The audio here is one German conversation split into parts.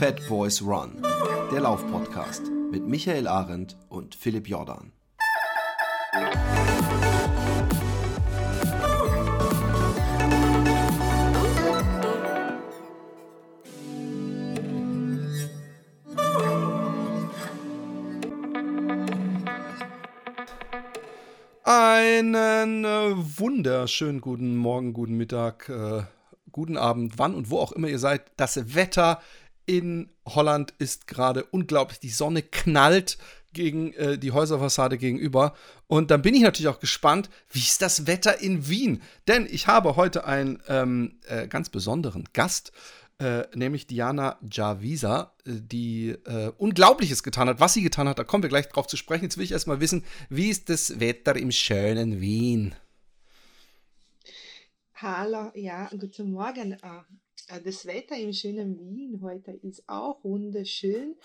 Fat Boys Run, der Laufpodcast mit Michael Arendt und Philipp Jordan. Einen äh, wunderschönen guten Morgen, guten Mittag, äh, guten Abend, wann und wo auch immer ihr seid. Das Wetter in Holland ist gerade unglaublich. Die Sonne knallt gegen äh, die Häuserfassade gegenüber. Und dann bin ich natürlich auch gespannt, wie ist das Wetter in Wien? Denn ich habe heute einen ähm, äh, ganz besonderen Gast. Äh, nämlich Diana Javisa, äh, die äh, Unglaubliches getan hat. Was sie getan hat, da kommen wir gleich drauf zu sprechen. Jetzt will ich erstmal wissen, wie ist das Wetter im schönen Wien? Hallo, ja, guten Morgen. Äh, das Wetter im schönen Wien heute ist auch wunderschön.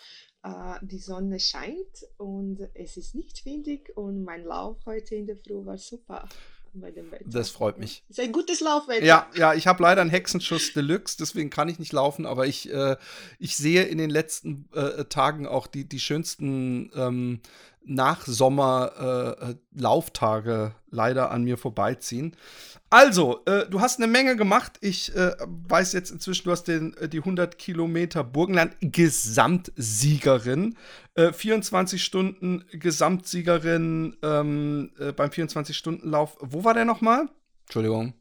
Äh, die Sonne scheint und es ist nicht windig und mein Lauf heute in der Früh war super bei dem Wetter. Das freut mich. Ist ein gutes Laufwetter. Ja, ja, ich habe leider einen Hexenschuss Deluxe, deswegen kann ich nicht laufen, aber ich, äh, ich sehe in den letzten äh, Tagen auch die, die schönsten ähm, Nach-Sommer-Lauftage äh, leider an mir vorbeiziehen. Also, äh, du hast eine Menge gemacht. Ich äh, weiß jetzt inzwischen, du hast den, äh, die 100 Kilometer Burgenland Gesamtsiegerin. 24 Stunden Gesamtsiegerin ähm, beim 24-Stunden-Lauf. Wo war der nochmal? Entschuldigung.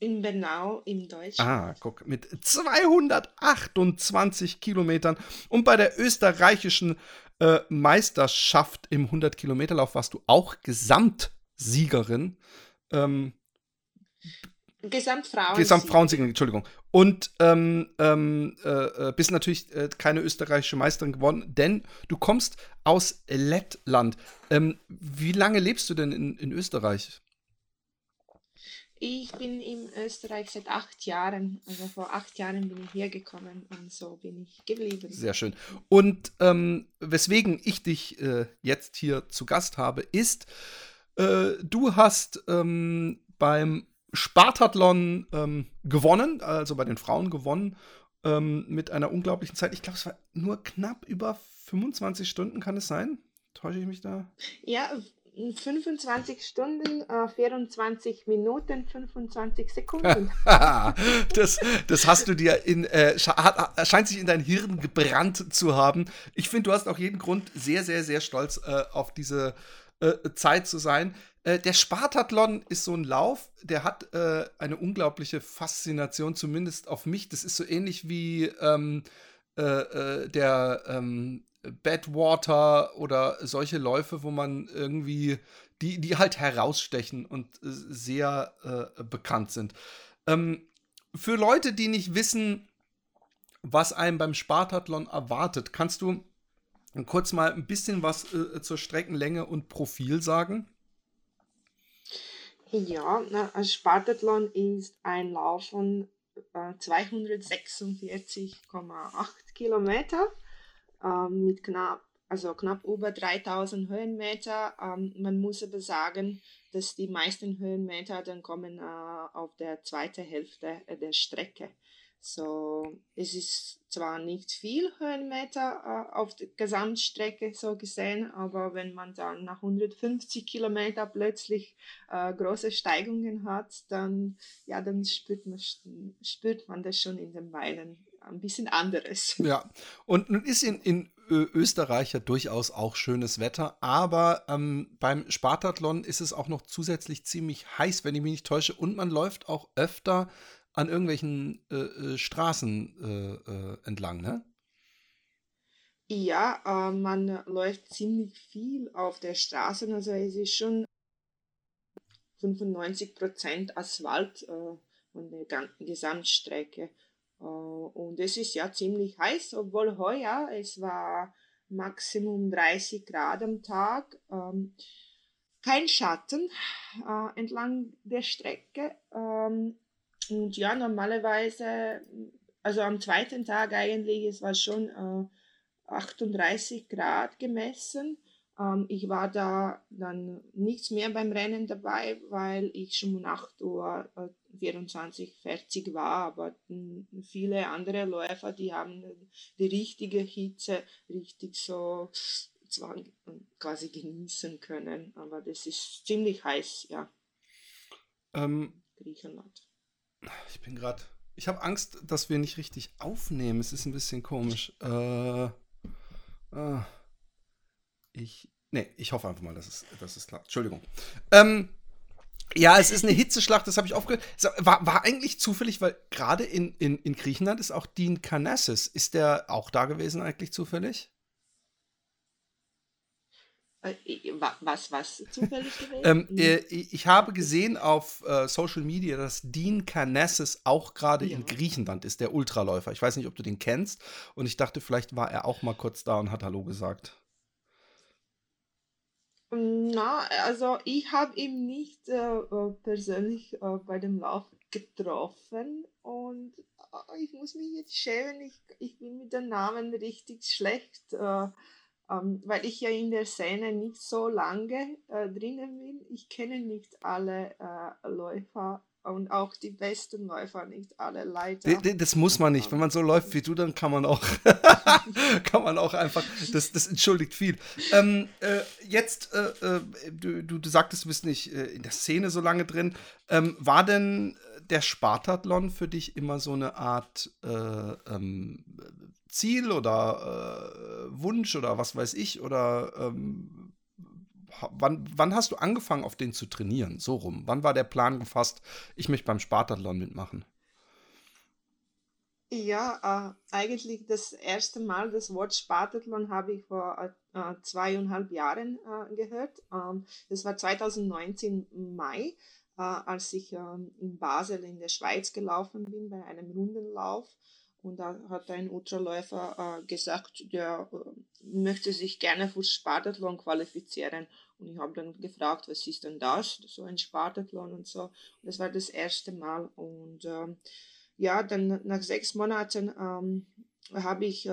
In Bernau im Deutschen. Ah, guck, mit 228 Kilometern. Und bei der österreichischen äh, Meisterschaft im 100-Kilometer-Lauf warst du auch Gesamtsiegerin. Ähm, Gesamtfrauen. Gesamtfrauensiegerin, Entschuldigung. Und ähm, ähm, äh, äh, bist natürlich äh, keine österreichische Meisterin geworden, denn du kommst aus Lettland. Ähm, wie lange lebst du denn in, in Österreich? Ich bin in Österreich seit acht Jahren. Also vor acht Jahren bin ich hergekommen und so bin ich geblieben. Sehr schön. Und ähm, weswegen ich dich äh, jetzt hier zu Gast habe, ist, äh, du hast ähm, beim Spartathlon ähm, gewonnen, also bei den Frauen gewonnen, ähm, mit einer unglaublichen Zeit. Ich glaube, es war nur knapp über 25 Stunden, kann es sein? Täusche ich mich da? Ja, 25 Stunden, äh, 24 Minuten, 25 Sekunden. das, das hast du dir in, äh, scheint sich in dein Hirn gebrannt zu haben. Ich finde, du hast auch jeden Grund, sehr, sehr, sehr stolz äh, auf diese äh, Zeit zu sein. Äh, der Spartathlon ist so ein Lauf, der hat äh, eine unglaubliche Faszination, zumindest auf mich. Das ist so ähnlich wie ähm, der ähm, Badwater oder solche Läufe, wo man irgendwie, die, die halt herausstechen und äh, sehr äh, bekannt sind. Ähm, für Leute, die nicht wissen, was einem beim Spartathlon erwartet, kannst du kurz mal ein bisschen was äh, zur Streckenlänge und Profil sagen? Ja, na, Spartathlon ist ein Lauf von äh, 246,8 Kilometer ähm, mit knapp, also knapp über 3000 Höhenmeter. Ähm, man muss aber sagen, dass die meisten Höhenmeter dann kommen äh, auf der zweiten Hälfte der Strecke. So, es ist zwar nicht viel Höhenmeter äh, auf der Gesamtstrecke so gesehen, aber wenn man dann nach 150 Kilometer plötzlich äh, große Steigungen hat, dann, ja, dann spürt man, spürt man das schon in den Beinen ein bisschen anderes. Ja, und nun ist in, in Österreich ja durchaus auch schönes Wetter, aber ähm, beim Spartathlon ist es auch noch zusätzlich ziemlich heiß, wenn ich mich nicht täusche, und man läuft auch öfter an irgendwelchen äh, äh Straßen äh, äh, entlang, ne? Ja, äh, man läuft ziemlich viel auf der Straße, also es ist schon 95% Asphalt von der Gesamtstrecke. Äh, und es ist ja ziemlich heiß, obwohl heuer es war Maximum 30 Grad am Tag. Ähm, kein Schatten äh, entlang der Strecke. Ähm, und ja, normalerweise, also am zweiten Tag eigentlich, es war schon äh, 38 Grad gemessen. Ähm, ich war da dann nichts mehr beim Rennen dabei, weil ich schon um 8 Uhr äh, 24 fertig war, aber viele andere Läufer, die haben die richtige Hitze richtig so quasi genießen können, aber das ist ziemlich heiß, ja. Ähm, Griechenland. Ich bin gerade. Ich habe Angst, dass wir nicht richtig aufnehmen. Es ist ein bisschen komisch. Äh, äh, ich. Nee, ich hoffe einfach mal, dass es, dass es klappt. Entschuldigung. Ähm, ja, es ist eine Hitzeschlacht, das habe ich aufgehört. War, war eigentlich zufällig, weil gerade in, in, in Griechenland ist auch Dean Karnassus. Ist der auch da gewesen eigentlich zufällig? Äh, was, was zufällig gewesen? ähm, äh, ich habe gesehen auf äh, Social Media, dass Dean Karnassus auch gerade ja. in Griechenland ist, der Ultraläufer. Ich weiß nicht, ob du den kennst. Und ich dachte, vielleicht war er auch mal kurz da und hat Hallo gesagt. Na, also ich habe ihn nicht äh, äh, persönlich äh, bei dem Lauf getroffen und äh, ich muss mich jetzt schämen, ich, ich bin mit den Namen richtig schlecht, äh, ähm, weil ich ja in der Szene nicht so lange äh, drinnen bin. Ich kenne nicht alle Läufer und auch die besten Läufer nicht alle leider. Das muss man nicht. Wenn man so läuft wie du, dann kann man auch, kann man auch einfach, das, das entschuldigt viel. Ähm, äh, jetzt, äh, äh, du, du, sagtest, du bist nicht äh, in der Szene so lange drin. Ähm, war denn der Spartathlon für dich immer so eine Art äh, ähm, Ziel oder äh, Wunsch oder was weiß ich? Oder ähm, wann, wann hast du angefangen, auf den zu trainieren? So rum. Wann war der Plan gefasst, ich möchte beim Spartathlon mitmachen? Ja, äh, eigentlich das erste Mal das Wort Spartathlon habe ich vor äh, zweieinhalb Jahren äh, gehört. Ähm, das war 2019 Mai, äh, als ich ähm, in Basel in der Schweiz gelaufen bin bei einem Rundenlauf. Und da hat ein Ultraläufer äh, gesagt, der äh, möchte sich gerne für Spartathlon qualifizieren. Und ich habe dann gefragt, was ist denn das? So ein Spartathlon und so. Und das war das erste Mal. Und ähm, ja, dann nach sechs Monaten ähm, habe ich äh,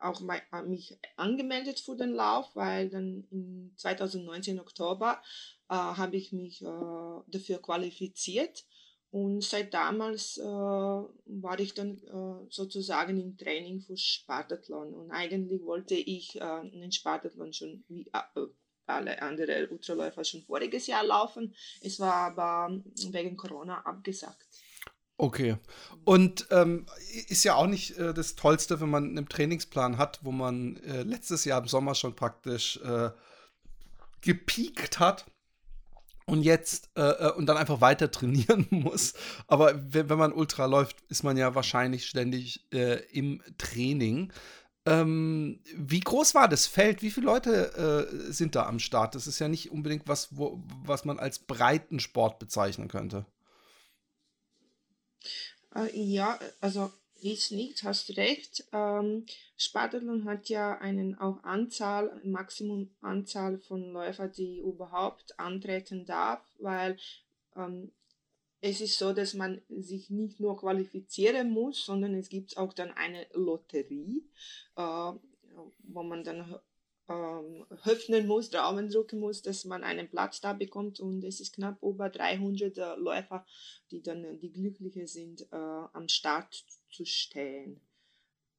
auch mein, äh, mich angemeldet für den Lauf, weil dann im 2019 Oktober äh, habe ich mich äh, dafür qualifiziert. Und seit damals äh, war ich dann äh, sozusagen im Training für Spartathlon. Und eigentlich wollte ich einen Spartathlon schon wie, alle anderen Ultraläufer schon voriges Jahr laufen. Es war aber wegen Corona abgesagt. Okay. Und ähm, ist ja auch nicht äh, das Tollste, wenn man einen Trainingsplan hat, wo man äh, letztes Jahr im Sommer schon praktisch äh, gepiekt hat und jetzt äh, äh, und dann einfach weiter trainieren muss. Aber wenn, man Ultra läuft, ist man ja wahrscheinlich ständig äh, im Training. Ähm, wie groß war das Feld? Wie viele Leute äh, sind da am Start? Das ist ja nicht unbedingt was, wo, was man als Breitensport bezeichnen könnte. Äh, ja, also ist nicht, hast recht. Ähm, Spartathlon hat ja einen auch Anzahl, Maximum Anzahl von Läufern, die überhaupt antreten darf, weil ähm, es ist so, dass man sich nicht nur qualifizieren muss, sondern es gibt auch dann eine Lotterie, äh, wo man dann ähm, öffnen muss, Daumen drücken muss, dass man einen Platz da bekommt und es ist knapp über 300 äh, Läufer, die dann äh, die Glückliche sind, äh, am Start zu stehen.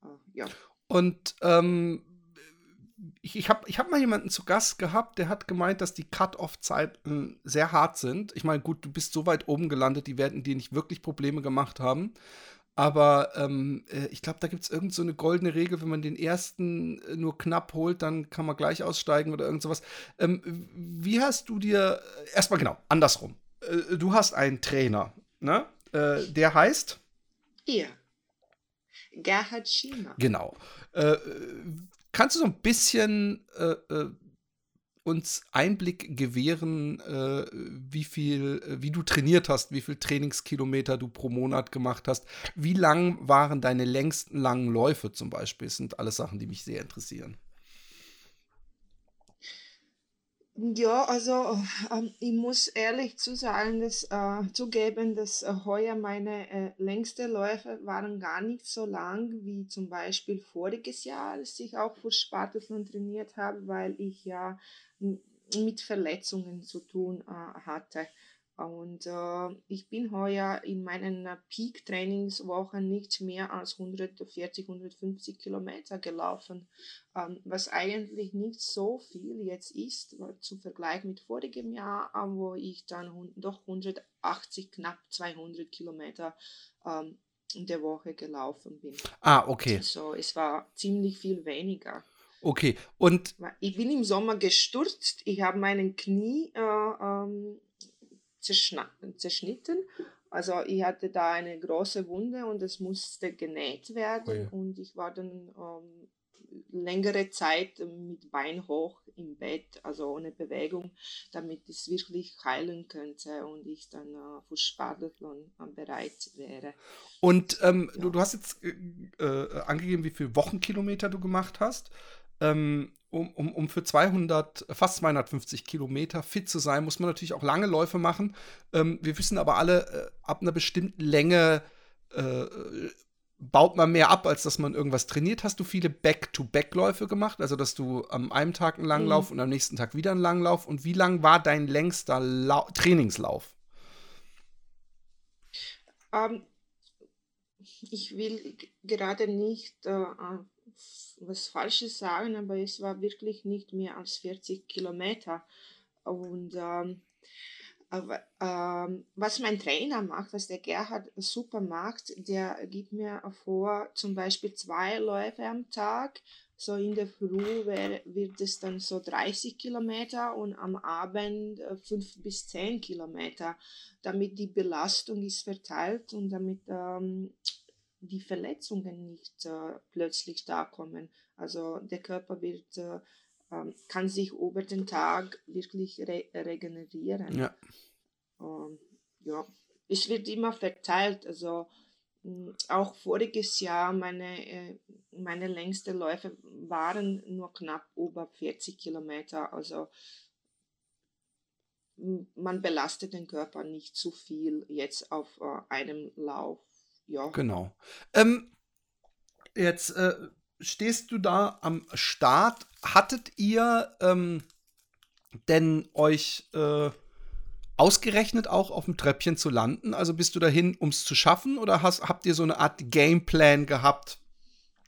Äh, ja. Und ähm, ich, ich habe ich hab mal jemanden zu Gast gehabt, der hat gemeint, dass die Cut-Off-Zeiten sehr hart sind. Ich meine, gut, du bist so weit oben gelandet, die werden dir nicht wirklich Probleme gemacht haben. Aber ähm, äh, ich glaube, da gibt es irgend so eine goldene Regel, wenn man den ersten äh, nur knapp holt, dann kann man gleich aussteigen oder irgend sowas. Ähm, wie hast du dir, äh, erstmal genau, andersrum. Äh, du hast einen Trainer, ne? Äh, der heißt? Ja. Gerhard Schiemer. Genau. Äh, Kannst du so ein bisschen äh, äh, uns Einblick gewähren, äh, wie viel, äh, wie du trainiert hast, wie viel Trainingskilometer du pro Monat gemacht hast? Wie lang waren deine längsten langen Läufe zum Beispiel? Das sind alles Sachen, die mich sehr interessieren. Ja, also ähm, ich muss ehrlich zu sagen, dass, äh, zugeben, dass äh, heuer meine äh, längste Läufe waren gar nicht so lang wie zum Beispiel voriges Jahr, als ich auch für Spartathlon trainiert habe, weil ich ja mit Verletzungen zu tun äh, hatte. Und äh, ich bin heuer in meinen Peak-Trainingswochen nicht mehr als 140, 150 Kilometer gelaufen, ähm, was eigentlich nicht so viel jetzt ist, zu Vergleich mit vorigem Jahr, wo ich dann doch 180, knapp 200 Kilometer ähm, in der Woche gelaufen bin. Ah, okay. Also es war ziemlich viel weniger. Okay, und. Ich bin im Sommer gestürzt, ich habe meinen Knie äh, ähm, zerschnitten. Also ich hatte da eine große Wunde und es musste genäht werden oh ja. und ich war dann ähm, längere Zeit mit Bein hoch im Bett, also ohne Bewegung, damit es wirklich heilen könnte und ich dann äh, für Spartathlon bereit wäre. Und ähm, ja. du, du, hast jetzt äh, äh, angegeben, wie viele Wochenkilometer du gemacht hast. Ähm, um, um, um für 200, fast 250 Kilometer fit zu sein, muss man natürlich auch lange Läufe machen. Ähm, wir wissen aber alle, äh, ab einer bestimmten Länge äh, baut man mehr ab, als dass man irgendwas trainiert. Hast du viele Back-to-Back-Läufe gemacht? Also, dass du am einen Tag einen Langlauf mhm. und am nächsten Tag wieder einen Langlauf? Und wie lang war dein längster La Trainingslauf? Ähm, ich will gerade nicht äh, was Falsches sagen, aber es war wirklich nicht mehr als 40 Kilometer. Und ähm, aber, ähm, was mein Trainer macht, was der Gerhard super macht, der gibt mir vor, zum Beispiel zwei Läufe am Tag. So in der Früh wär, wird es dann so 30 Kilometer und am Abend äh, 5 bis 10 Kilometer, damit die Belastung ist verteilt und damit ähm, die Verletzungen nicht äh, plötzlich da kommen. Also der Körper wird, äh, ähm, kann sich über den Tag wirklich re regenerieren. Ja. Ähm, ja, es wird immer verteilt. Also mh, auch voriges Jahr meine, äh, meine längsten Läufe waren nur knapp über 40 Kilometer. Also man belastet den Körper nicht zu viel jetzt auf äh, einem Lauf ja. Genau. Ähm, jetzt äh, stehst du da am Start. Hattet ihr ähm, denn euch äh, ausgerechnet auch auf dem Treppchen zu landen? Also bist du dahin, um es zu schaffen? Oder hast, habt ihr so eine Art Gameplan gehabt,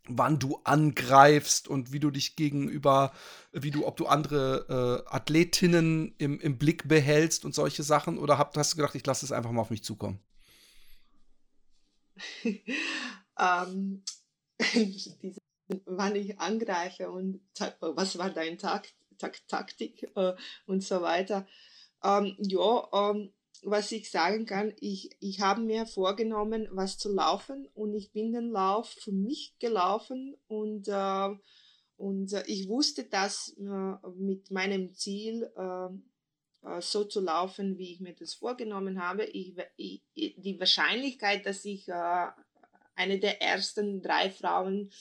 wann du angreifst und wie du dich gegenüber, wie du, ob du andere äh, Athletinnen im, im Blick behältst und solche Sachen? Oder habt, hast du gedacht, ich lasse es einfach mal auf mich zukommen? ähm, wann ich angreife und was war dein Takt, Takt, Taktik äh, und so weiter. Ähm, ja, ähm, was ich sagen kann, ich, ich habe mir vorgenommen, was zu laufen und ich bin den Lauf für mich gelaufen und, äh, und äh, ich wusste, dass äh, mit meinem Ziel äh, so zu laufen, wie ich mir das vorgenommen habe. Ich, ich, die Wahrscheinlichkeit, dass ich äh, eine der ersten drei Frauen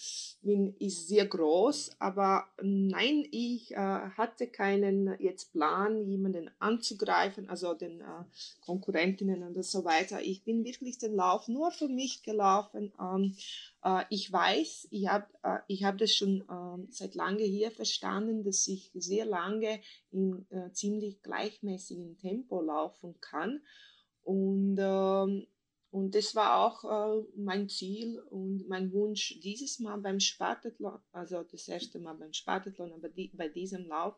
bin, ist sehr groß. Aber nein, ich äh, hatte keinen jetzt Plan, jemanden anzugreifen, also den äh, Konkurrentinnen und so weiter. Ich bin wirklich den Lauf nur für mich gelaufen. Ähm, äh, ich weiß, ich habe äh, ich hab das schon ähm, seit lange hier verstanden, dass ich sehr lange in äh, ziemlich gleichmäßigem Tempo laufen kann. Und ähm, und das war auch äh, mein Ziel und mein Wunsch dieses Mal beim Spartathlon, also das erste Mal beim Spartathlon, aber die, bei diesem Lauf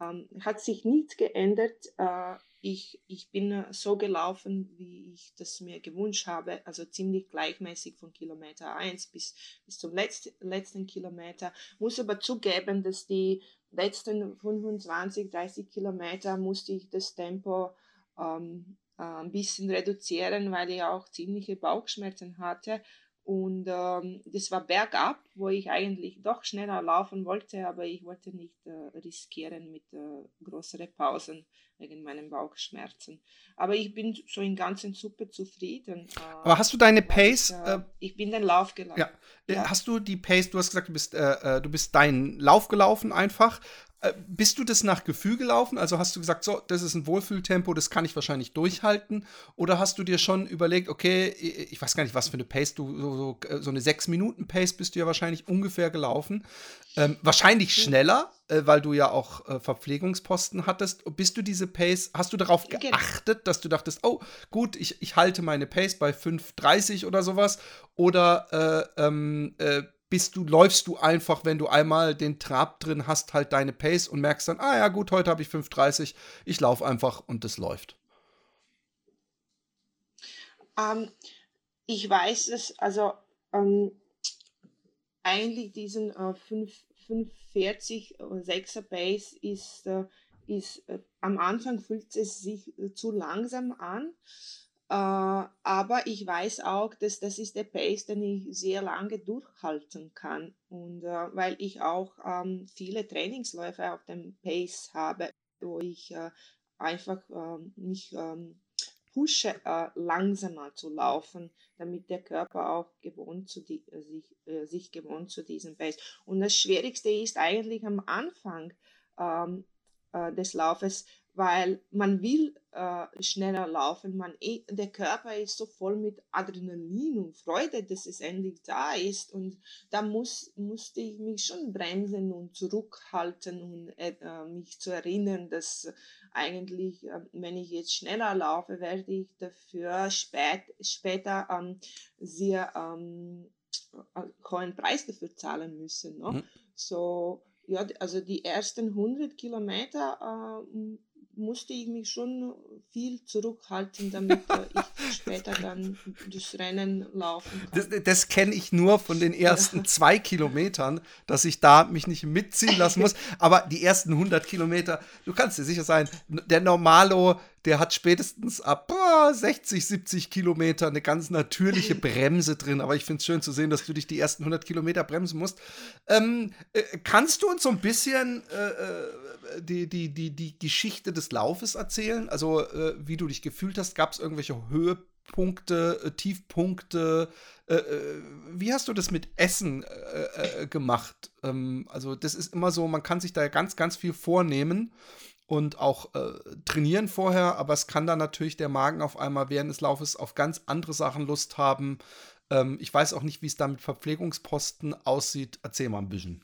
ähm, hat sich nichts geändert. Äh, ich, ich bin so gelaufen, wie ich das mir gewünscht habe, also ziemlich gleichmäßig von Kilometer 1 bis, bis zum letzten, letzten Kilometer. Muss aber zugeben, dass die letzten 25, 30 Kilometer musste ich das Tempo ähm, äh, ein bisschen reduzieren, weil ich auch ziemliche Bauchschmerzen hatte. Und ähm, das war bergab, wo ich eigentlich doch schneller laufen wollte, aber ich wollte nicht äh, riskieren mit äh, größeren Pausen wegen meinen Bauchschmerzen. Aber ich bin so in ganzen super zufrieden. Äh, aber hast du deine Pace? Ich, äh, ich bin den Lauf gelaufen. Ja. ja. Hast du die Pace, du hast gesagt, du bist, äh, äh, du bist deinen Lauf gelaufen einfach. Äh, bist du das nach Gefühl gelaufen? Also hast du gesagt, so, das ist ein Wohlfühltempo, das kann ich wahrscheinlich durchhalten? Oder hast du dir schon überlegt, okay, ich weiß gar nicht, was für eine Pace du, so, so, äh, so eine 6-Minuten-Pace bist du ja wahrscheinlich ungefähr gelaufen. Ähm, wahrscheinlich schneller, äh, weil du ja auch äh, Verpflegungsposten hattest. Bist du diese Pace, hast du darauf genau. geachtet, dass du dachtest, oh, gut, ich, ich halte meine Pace bei 5,30 oder sowas? Oder äh, ähm, äh, bist du, läufst du einfach, wenn du einmal den Trab drin hast, halt deine Pace und merkst dann, ah ja, gut, heute habe ich 5,30, ich laufe einfach und es läuft. Ähm, ich weiß es, also ähm, eigentlich diesen äh, 540 6er Pace ist, äh, ist äh, am Anfang fühlt es sich äh, zu langsam an. Äh, aber ich weiß auch, dass das ist der Pace, den ich sehr lange durchhalten kann. Und äh, weil ich auch ähm, viele Trainingsläufe auf dem Pace habe, wo ich äh, einfach ähm, mich ähm, pushe, äh, langsamer zu laufen, damit der Körper auch gewohnt zu die, äh, sich, äh, sich gewohnt zu diesem Pace. Und das Schwierigste ist eigentlich am Anfang ähm, des Laufes, weil man will äh, schneller laufen, man, eh, der Körper ist so voll mit Adrenalin und Freude, dass es endlich da ist und da muss, musste ich mich schon bremsen und zurückhalten und äh, äh mich zu erinnern, dass eigentlich, äh, wenn ich jetzt schneller laufe, werde ich dafür spät, später ähm, sehr ähm, äh, hohen Preis dafür zahlen müssen. Ne? Mhm. So, ja, also die ersten 100 Kilometer äh, musste ich mich schon viel zurückhalten, damit ich später dann das Rennen laufen kann. Das, das kenne ich nur von den ersten zwei Kilometern, dass ich da mich nicht mitziehen lassen muss. Aber die ersten 100 Kilometer, du kannst dir sicher sein, der Normalo, der hat spätestens ab boah, 60, 70 Kilometer eine ganz natürliche Bremse drin. Aber ich finde es schön zu sehen, dass du dich die ersten 100 Kilometer bremsen musst. Ähm, äh, kannst du uns so ein bisschen äh, äh die, die, die, die Geschichte des Laufes erzählen? Also, äh, wie du dich gefühlt hast? Gab es irgendwelche Höhepunkte, äh, Tiefpunkte? Äh, wie hast du das mit Essen gemacht? Ähm, also, das ist immer so, man kann sich da ganz, ganz viel vornehmen und auch trainieren vorher, aber es kann dann natürlich der Magen auf einmal während des Laufes auf ganz andere Sachen Lust haben. Ähm, ich weiß auch nicht, wie es da mit Verpflegungsposten aussieht. Erzähl mal ein bisschen.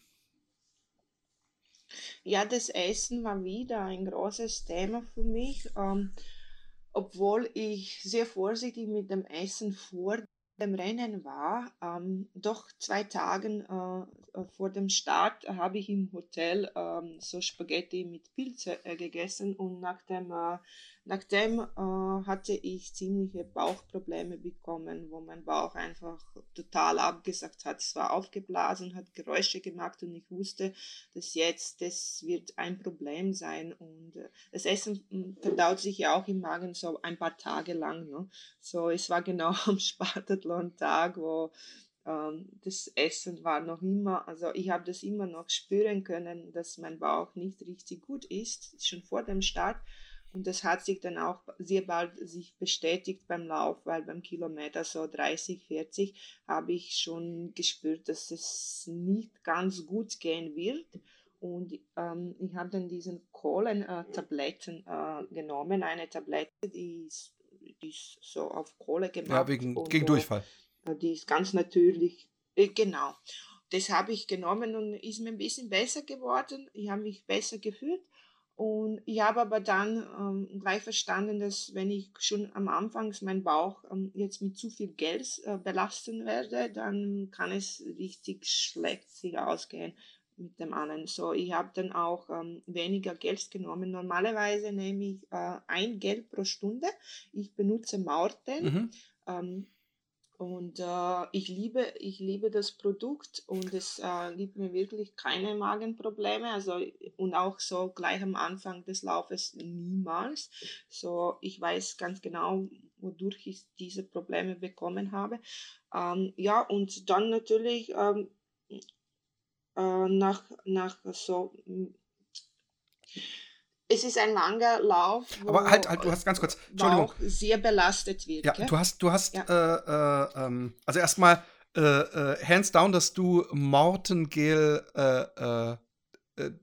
Ja, das Essen war wieder ein großes Thema für mich, ähm, obwohl ich sehr vorsichtig mit dem Essen vor dem Rennen war. Ähm, doch zwei Tagen äh, vor dem Start habe ich im Hotel ähm, so Spaghetti mit Pilze äh, gegessen und nach dem äh, Nachdem äh, hatte ich ziemliche Bauchprobleme bekommen, wo mein Bauch einfach total abgesagt hat. Es war aufgeblasen, hat Geräusche gemacht und ich wusste, dass jetzt das wird ein Problem sein. Und äh, das Essen hm, verdaut sich ja auch im Magen so ein paar Tage lang. Ne? So, es war genau am Spartathlon-Tag, wo ähm, das Essen war noch immer, also ich habe das immer noch spüren können, dass mein Bauch nicht richtig gut ist, schon vor dem Start. Und das hat sich dann auch sehr bald sich bestätigt beim Lauf, weil beim Kilometer so 30, 40 habe ich schon gespürt, dass es nicht ganz gut gehen wird. Und ähm, ich habe dann diesen Kohlentabletten äh, genommen, eine Tablette, die ist, die ist so auf Kohle gemacht. Ja, wegen, gegen Durchfall. Äh, die ist ganz natürlich, äh, genau. Das habe ich genommen und ist mir ein bisschen besser geworden. Ich habe mich besser gefühlt. Und ich habe aber dann ähm, gleich verstanden, dass wenn ich schon am Anfang meinen Bauch ähm, jetzt mit zu viel Geld äh, belasten werde, dann kann es richtig schlecht sich ausgehen mit dem anderen. So, ich habe dann auch ähm, weniger Geld genommen. Normalerweise nehme ich äh, ein Geld pro Stunde. Ich benutze Maurten. Mhm. Ähm, und äh, ich, liebe, ich liebe das Produkt und es äh, gibt mir wirklich keine Magenprobleme. Also, und auch so gleich am Anfang des Laufes niemals. So, ich weiß ganz genau, wodurch ich diese Probleme bekommen habe. Ähm, ja, und dann natürlich ähm, äh, nach, nach so es ist ein langer Lauf. Aber halt, halt, du hast ganz kurz, Entschuldigung. sehr belastet wird. Ja, gell? du hast, du hast, ja. äh, äh, ähm, also erstmal, äh, äh, hands down, dass du Mortengel äh, äh,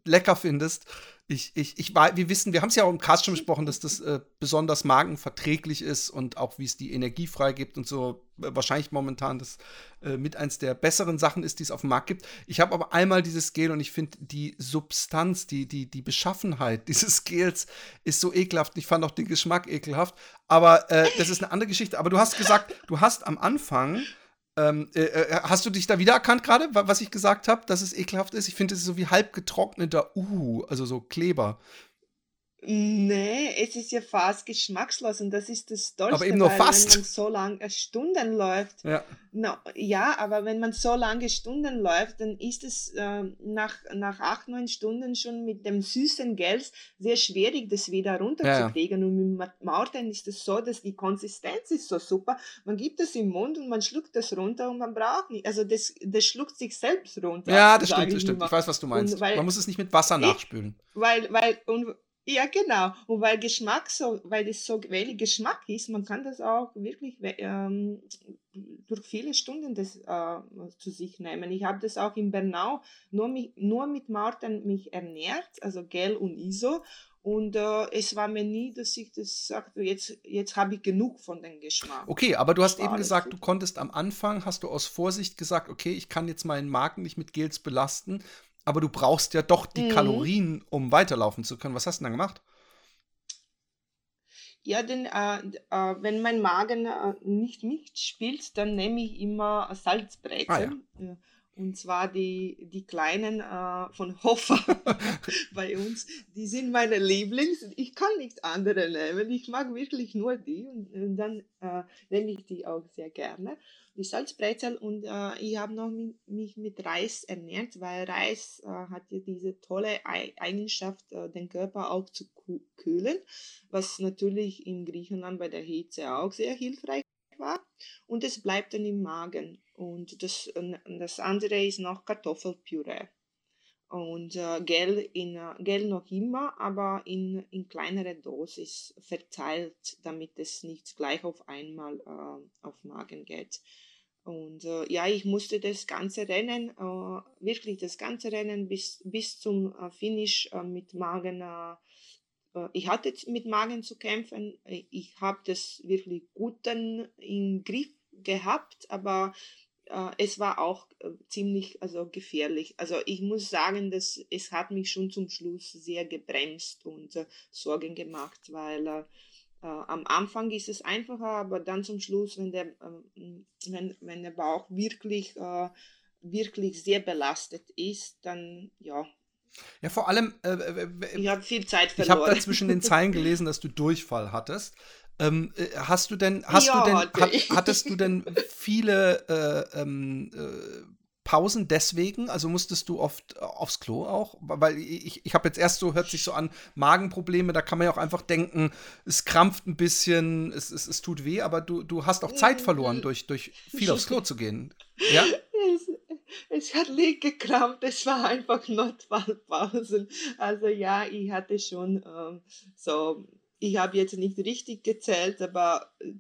lecker findest. Ich, ich, ich war, wir wissen, wir haben es ja auch im Cast schon besprochen, dass das äh, besonders magenverträglich ist und auch wie es die Energie freigibt und so äh, wahrscheinlich momentan das äh, mit eins der besseren Sachen ist, die es auf dem Markt gibt. Ich habe aber einmal dieses Gel und ich finde die Substanz, die, die, die Beschaffenheit dieses Gels ist so ekelhaft. Ich fand auch den Geschmack ekelhaft. Aber äh, das ist eine andere Geschichte. Aber du hast gesagt, du hast am Anfang ähm, äh, äh, hast du dich da wiedererkannt gerade, was ich gesagt habe, dass es ekelhaft ist? Ich finde, es ist so wie halb getrockneter Uhu, also so Kleber. Nee, es ist ja fast geschmackslos und das ist das Tollste, aber eben nur weil fast. wenn man so lange Stunden läuft, Ja. no, ja, aber wenn man so lange Stunden läuft, dann ist es äh, nach, nach acht, neun Stunden schon mit dem süßen Gels sehr schwierig, das wieder runterzukriegen. Und mit Ma- Maurten ist es so, dass die Konsistenz ist so super. Man gibt es im Mund und man schluckt das runter und man braucht nicht, also das, das schluckt sich selbst runter. Ja, das stimmt, das stimmt. Ich weiß, was du meinst. Weil- Man muss es nicht mit Wasser Ich- nachspülen. Weil, weil, und ja, genau. Und weil Geschmack so, weil das so wenig Geschmack ist, man kann das auch wirklich ähm, durch viele Stunden das äh, zu sich nehmen. Ich habe das auch in Bernau nur, mich, nur mit Martin mich ernährt, also Gel und ISO. Und äh, es war mir nie, dass ich das sagte, jetzt, jetzt habe ich genug von dem Geschmack. Okay, aber du hast eben gesagt, du konntest am Anfang, hast du aus Vorsicht gesagt, okay, ich kann jetzt meinen Magen nicht mit Gels belasten, aber du brauchst ja doch die Mhm. Kalorien, um weiterlaufen zu können. Was hast du denn dann gemacht? Ja, denn äh, äh, wenn mein Magen äh, nicht mitspielt, dann nehme ich immer Salzbrezeln. Ja. Und zwar die, die kleinen äh, von Hofer bei uns. Die sind meine Lieblings. Ich kann nichts andere nehmen. Ich mag wirklich nur die. Und, und dann äh, nehme ich die auch sehr gerne. Die Salzbrezel. Und äh, ich habe noch mi mich mit Reis ernährt, weil Reis äh, hat ja diese tolle Ei Eigenschaft, äh, den Körper auch zu kühlen was natürlich in Griechenland bei der Hitze auch sehr hilfreich war. Und es bleibt dann im Magen. Und das, das andere ist noch Kartoffelpüree. Und äh, Gel, in, äh, Gel noch immer, aber in, in kleinere Dosis verteilt, damit es nicht gleich auf einmal äh, auf Magen geht. Und äh, ja, ich musste das ganze Rennen, äh, wirklich das ganze Rennen bis, bis zum äh, Finish äh, mit Magen äh, äh, ich hatte mit Magen zu kämpfen. Ich habe das wirklich gut im Griff gehabt, aber es war auch ziemlich also gefährlich. Also ich muss sagen, dass es hat mich schon zum Schluss sehr gebremst und Sorgen gemacht, weil äh, am Anfang ist es einfacher, aber dann zum Schluss, wenn der, ähm, wenn, wenn der Bauch wirklich, äh, wirklich sehr belastet ist, dann ja, Ja, vor allem, äh, ich habe viel Zeit ich habe verloren. da zwischen den Zeilen gelesen, dass du Durchfall hattest. Ähm, äh, hast du denn, hast Ja, du denn, hat, hattest du denn viele äh, ähm, äh, Pausen deswegen? Also musstest du oft aufs Klo auch? Weil ich, ich habe jetzt erst so, hört sich so an, Magenprobleme, da kann man ja auch einfach denken, es krampft ein bisschen, es, es, es tut weh, aber du, du hast auch Zeit verloren, durch, durch viel aufs Klo zu gehen. Ja? Es, es hat nicht gekrampft, es war einfach Notfallpausen. Also ja, ich hatte schon ähm, so, ich habe jetzt nicht richtig gezählt, aber äh,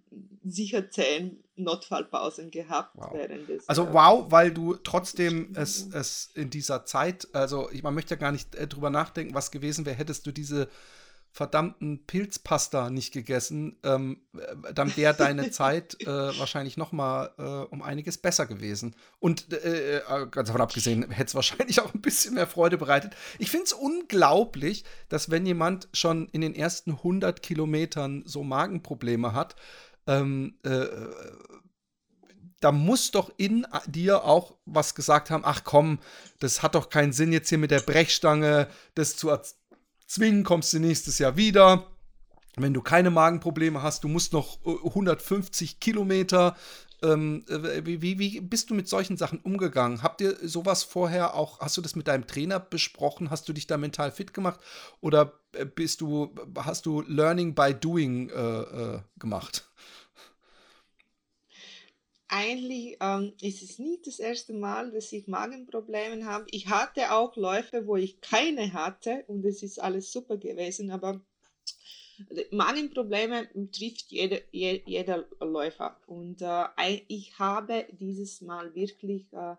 sicher zehn Notfallpausen gehabt Wow. während des. Also äh, wow, weil du trotzdem es, es in dieser Zeit, also ich, man möchte ja gar nicht äh, drüber nachdenken, was gewesen wäre, hättest du diese verdammten Pilzpasta nicht gegessen, ähm, äh, dann wäre deine Zeit äh, wahrscheinlich noch mal äh, um einiges besser gewesen. Und äh, äh, ganz davon abgesehen, hätte es wahrscheinlich auch ein bisschen mehr Freude bereitet. Ich finde es unglaublich, dass wenn jemand schon in den ersten 100 Kilometern so Magenprobleme hat, ähm, äh, da muss doch in dir auch was gesagt haben, ach komm, das hat doch keinen Sinn jetzt hier mit der Brechstange, das zu erzwingen, kommst du nächstes Jahr wieder. Wenn du keine Magenprobleme hast, du musst noch äh, 150 Kilometer. Ähm, äh, wie, wie, wie bist du mit solchen Sachen umgegangen? Habt ihr sowas vorher auch, hast du das mit deinem Trainer besprochen? Hast du dich da mental fit gemacht? Oder äh, bist du, hast du Learning by Doing äh, äh, gemacht? Eigentlich ähm, ist es nicht das erste Mal, dass ich Magenprobleme habe. Ich hatte auch Läufe, wo ich keine hatte und es ist alles super gewesen, aber Magenprobleme trifft jeder, je, jeder Läufer. Und äh, ich habe dieses Mal wirklich äh,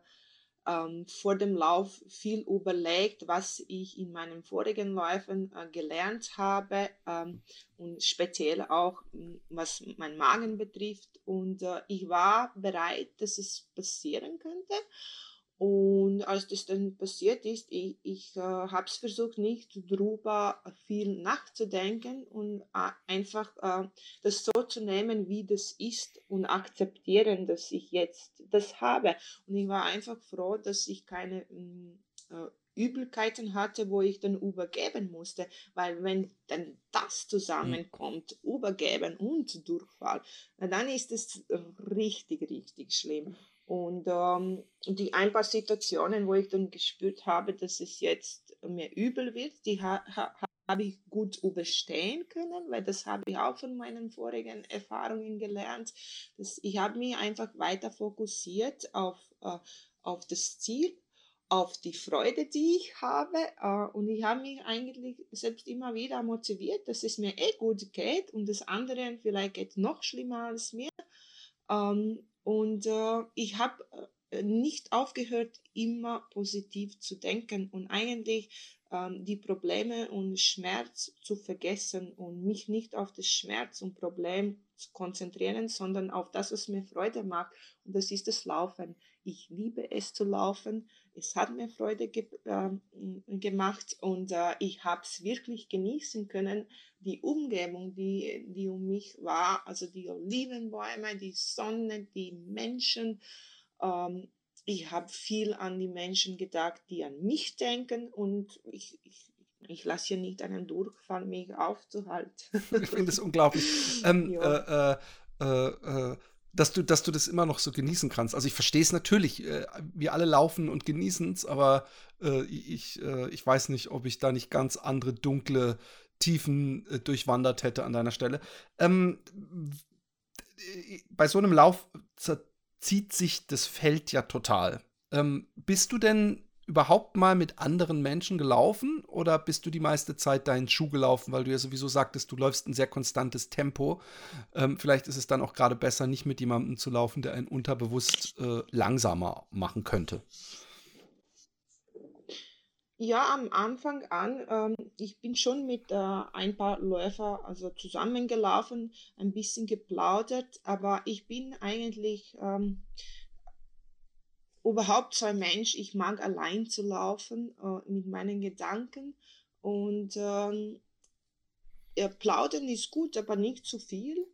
ähm, vor dem Lauf viel überlegt, was ich in meinen vorigen Läufen äh, gelernt habe ähm, und speziell auch was mein Magen betrifft. Und äh, ich war bereit, dass es passieren könnte. Und als das dann passiert ist, ich, ich äh, habe es versucht, nicht drüber viel nachzudenken und äh, einfach äh, das so zu nehmen, wie das ist und akzeptieren, dass ich jetzt das habe. Und ich war einfach froh, dass ich keine mm, äh, Übelkeiten hatte, wo ich dann übergeben musste, weil wenn dann das zusammenkommt, mhm. übergeben und Durchfall, dann ist es richtig, richtig schlimm. Und ähm, die ein paar Situationen, wo ich dann gespürt habe, dass es jetzt mir übel wird, die ha ha habe ich gut überstehen können, weil das habe ich auch von meinen vorigen Erfahrungen gelernt. Dass ich habe mich einfach weiter fokussiert auf, äh, auf das Ziel, auf die Freude, die ich habe. Äh, und ich habe mich eigentlich selbst immer wieder motiviert, dass es mir eh gut geht und das andere vielleicht geht noch schlimmer als mir. Ähm, und äh, ich habe äh, nicht aufgehört, immer positiv zu denken und eigentlich ähm, die Probleme und Schmerz zu vergessen und mich nicht auf das Schmerz und Problem konzentrieren, sondern auf das, was mir Freude macht. Und das ist das Laufen. Ich liebe es zu laufen. Es hat mir Freude ge äh, gemacht und äh, ich habe es wirklich genießen können. Die Umgebung, die, die um mich war, also die Olivenbäume, die Sonne, die Menschen. Ähm, ich habe viel an die Menschen gedacht, die an mich denken und ich, ich, ich lasse hier nicht einen Durchfall, mich aufzuhalten. ich finde es unglaublich. Ähm, ja. äh, äh, äh, dass du, dass du das immer noch so genießen kannst. Also ich verstehe es natürlich. Äh, wir alle laufen und genießen es, aber äh, ich, äh, ich weiß nicht, ob ich da nicht ganz andere dunkle Tiefen durchwandert hätte an deiner Stelle. Ähm, bei so einem Lauf zieht sich das Feld ja total. Ähm, bist du denn überhaupt mal mit anderen Menschen gelaufen oder bist du die meiste Zeit deinen Schuh gelaufen, weil du ja sowieso sagtest, du läufst ein sehr konstantes Tempo. Ähm, vielleicht ist es dann auch gerade besser, nicht mit jemandem zu laufen, der einen unterbewusst äh, langsamer machen könnte. Ja, am Anfang an, ähm, ich bin schon mit äh, ein paar Läufer also zusammengelaufen, ein bisschen geplaudert, aber ich bin eigentlich ähm, überhaupt so ein Mensch, ich mag allein zu laufen äh, mit meinen Gedanken und ähm, ja, plaudern ist gut, aber nicht zu viel.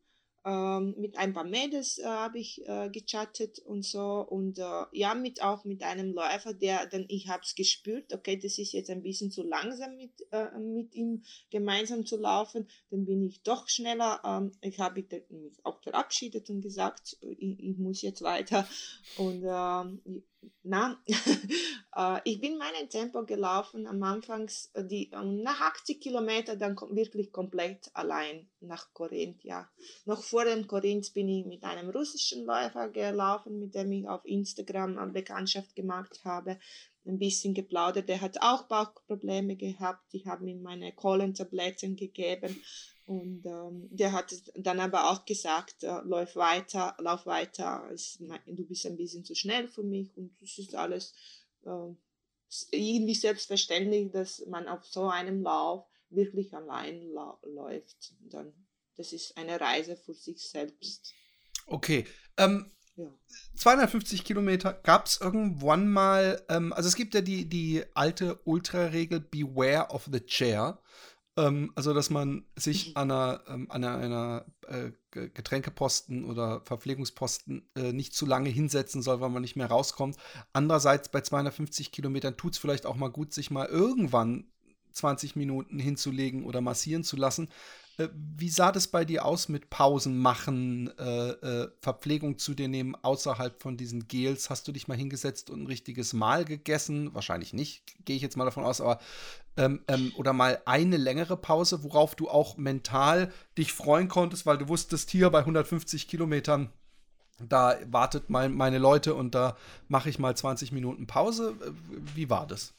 Ähm, mit ein paar Mädels äh, habe ich äh, gechattet und so. Und äh, ja mit auch mit einem Läufer der dann ich habe es gespürt okay das ist jetzt ein bisschen zu langsam mit äh, mit ihm gemeinsam zu laufen. Dann bin ich doch schneller ähm, ich habe mich auch verabschiedet und gesagt ich, ich muss jetzt weiter. Und ähm, na, äh, ich bin meinen Tempo gelaufen am Anfang, äh, die, nach 80 Kilometer dann wirklich komplett allein nach Korinth, ja. Noch vor dem Korinth bin ich mit einem russischen Läufer gelaufen, mit dem ich auf Instagram eine Bekanntschaft gemacht habe, ein bisschen geplaudert. Der hat auch Bauchprobleme gehabt, ich habe ihm meine Kohlentabletten gegeben und ähm, der hat dann aber auch gesagt, äh, lauf weiter, lauf weiter, du bist ein bisschen zu schnell für mich und das ist alles äh, irgendwie selbstverständlich, dass man auf so einem Lauf wirklich allein la läuft. Dann, das ist eine Reise für sich selbst. Okay. Ähm, ja. 250 Kilometer gab es irgendwann mal, ähm, also es gibt ja die, die alte Ultra-Regel Beware of the Chair. Ähm, also, dass man sich mhm. an einer, ähm, an einer, einer äh, Getränkeposten oder Verpflegungsposten äh, nicht zu lange hinsetzen soll, weil man nicht mehr rauskommt. Andererseits bei 250 Kilometern tut es vielleicht auch mal gut, sich mal irgendwann 20 Minuten hinzulegen oder massieren zu lassen. Äh, wie sah das bei dir aus mit Pausen machen, äh, äh, Verpflegung zu dir nehmen außerhalb von diesen Gels? Hast du dich mal hingesetzt und ein richtiges Mahl gegessen? Wahrscheinlich nicht, gehe ich jetzt mal davon aus, aber ähm, ähm, oder mal eine längere Pause, worauf du auch mental dich freuen konntest, weil du wusstest, hier bei 150 Kilometern, da wartet mein, meine Leute und da mache ich mal 20 Minuten Pause. Wie war das?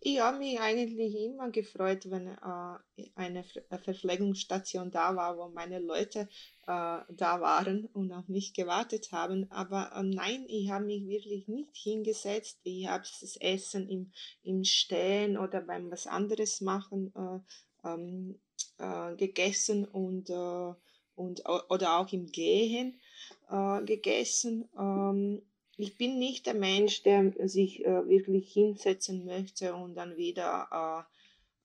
Ich habe mich eigentlich immer gefreut, wenn äh, eine äh, Verpflegungsstation da war, wo meine Leute äh, da waren und auf mich gewartet haben. Aber äh, nein, ich habe mich wirklich nicht hingesetzt. Ich habe das Essen im, im Stehen oder beim was anderes machen äh, ähm, äh, gegessen und, und, oder auch im Gehen gegessen. Ähm, ich bin nicht der Mensch, der sich äh, wirklich hinsetzen möchte und dann wieder,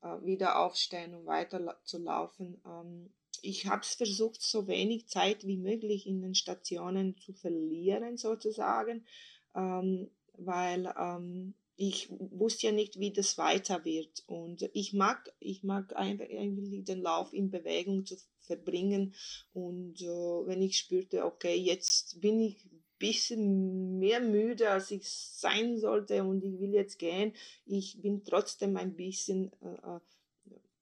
äh, äh wieder aufstehen und weiter zu laufen. Ähm, ich habe es versucht, so wenig Zeit wie möglich in den Stationen zu verlieren, sozusagen, ähm, weil ähm, ich wusste ja nicht, wie das weiter wird. Und ich mag, ich mag eigentlich den Lauf in Bewegung zu verbringen. Und äh, wenn ich spürte, okay, jetzt bin ich bisschen mehr müde, als ich sein sollte und ich will jetzt gehen. Ich bin trotzdem ein bisschen äh, äh,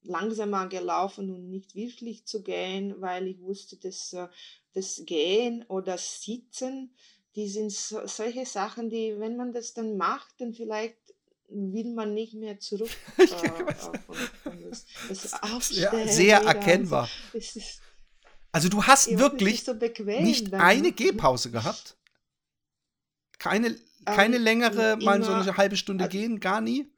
langsamer gelaufen und nicht wirklich zu gehen, weil ich wusste, dass äh, das Gehen oder Sitzen, die sind so, solche Sachen, die, wenn man das dann macht, dann vielleicht will man nicht mehr zurück. Äh, das, das ja, sehr erkennbar. Also, also du hast wirklich so nicht dann. eine Gehpause gehabt? Keine, keine ähm, längere, immer, mal so eine halbe Stunde also, gehen, gar nie?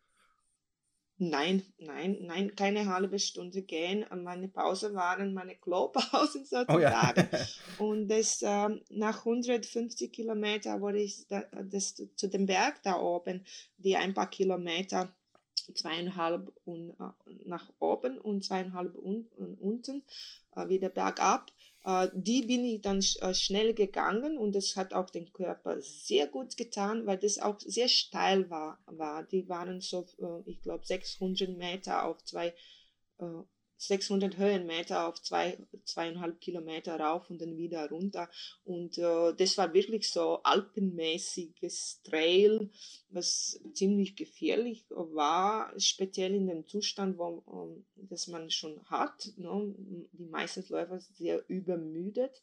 Nein, nein, nein, keine halbe Stunde gehen. Meine Pause waren meine Klopausen sozusagen. Oh ja. und das, äh, nach 150 Kilometern wurde ich da, das, zu dem Berg da oben, die ein paar Kilometer zweieinhalb und, äh, nach oben und zweieinhalb un, und unten äh, wieder bergab. Äh, die bin ich dann äh, schnell gegangen und das hat auch den Körper sehr gut getan, weil das auch sehr steil war. war. Die waren so, äh, ich glaube, 600 Meter auf zwei 600 Höhenmeter auf zwei, zweieinhalb Kilometer rauf und dann wieder runter. Und äh, das war wirklich so alpenmäßiges Trail, was ziemlich gefährlich war, speziell in dem Zustand, wo ähm, das man schon hat. Ne? Die meisten Läufer sind sehr übermüdet.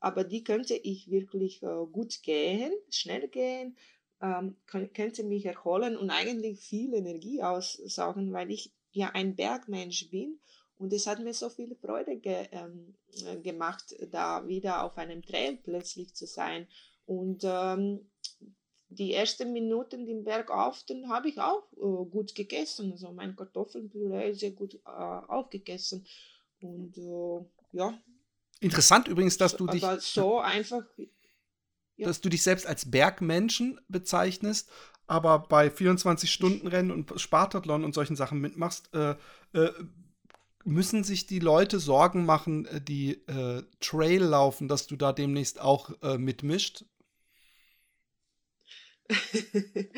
Aber die könnte ich wirklich äh, gut gehen, schnell gehen, ähm, könnte mich erholen und eigentlich viel Energie aussaugen, weil ich ja ein Bergmensch bin und es hat mir so viel Freude ge, ähm, äh, gemacht, da wieder auf einem Trail plötzlich zu sein. Und ähm, die ersten Minuten den Berg auf, dann habe ich auch äh, gut gegessen. Also mein Kartoffelpüree sehr gut äh, aufgegessen. Und äh, ja. Interessant übrigens, dass du dich. so einfach. Ja. Dass du dich selbst als Bergmenschen bezeichnest, aber bei 24-Stunden-Rennen und Spartathlon und solchen Sachen mitmachst, äh, äh, müssen sich die Leute Sorgen machen, äh, die äh, Trail laufen, dass du da demnächst auch äh, mitmischt?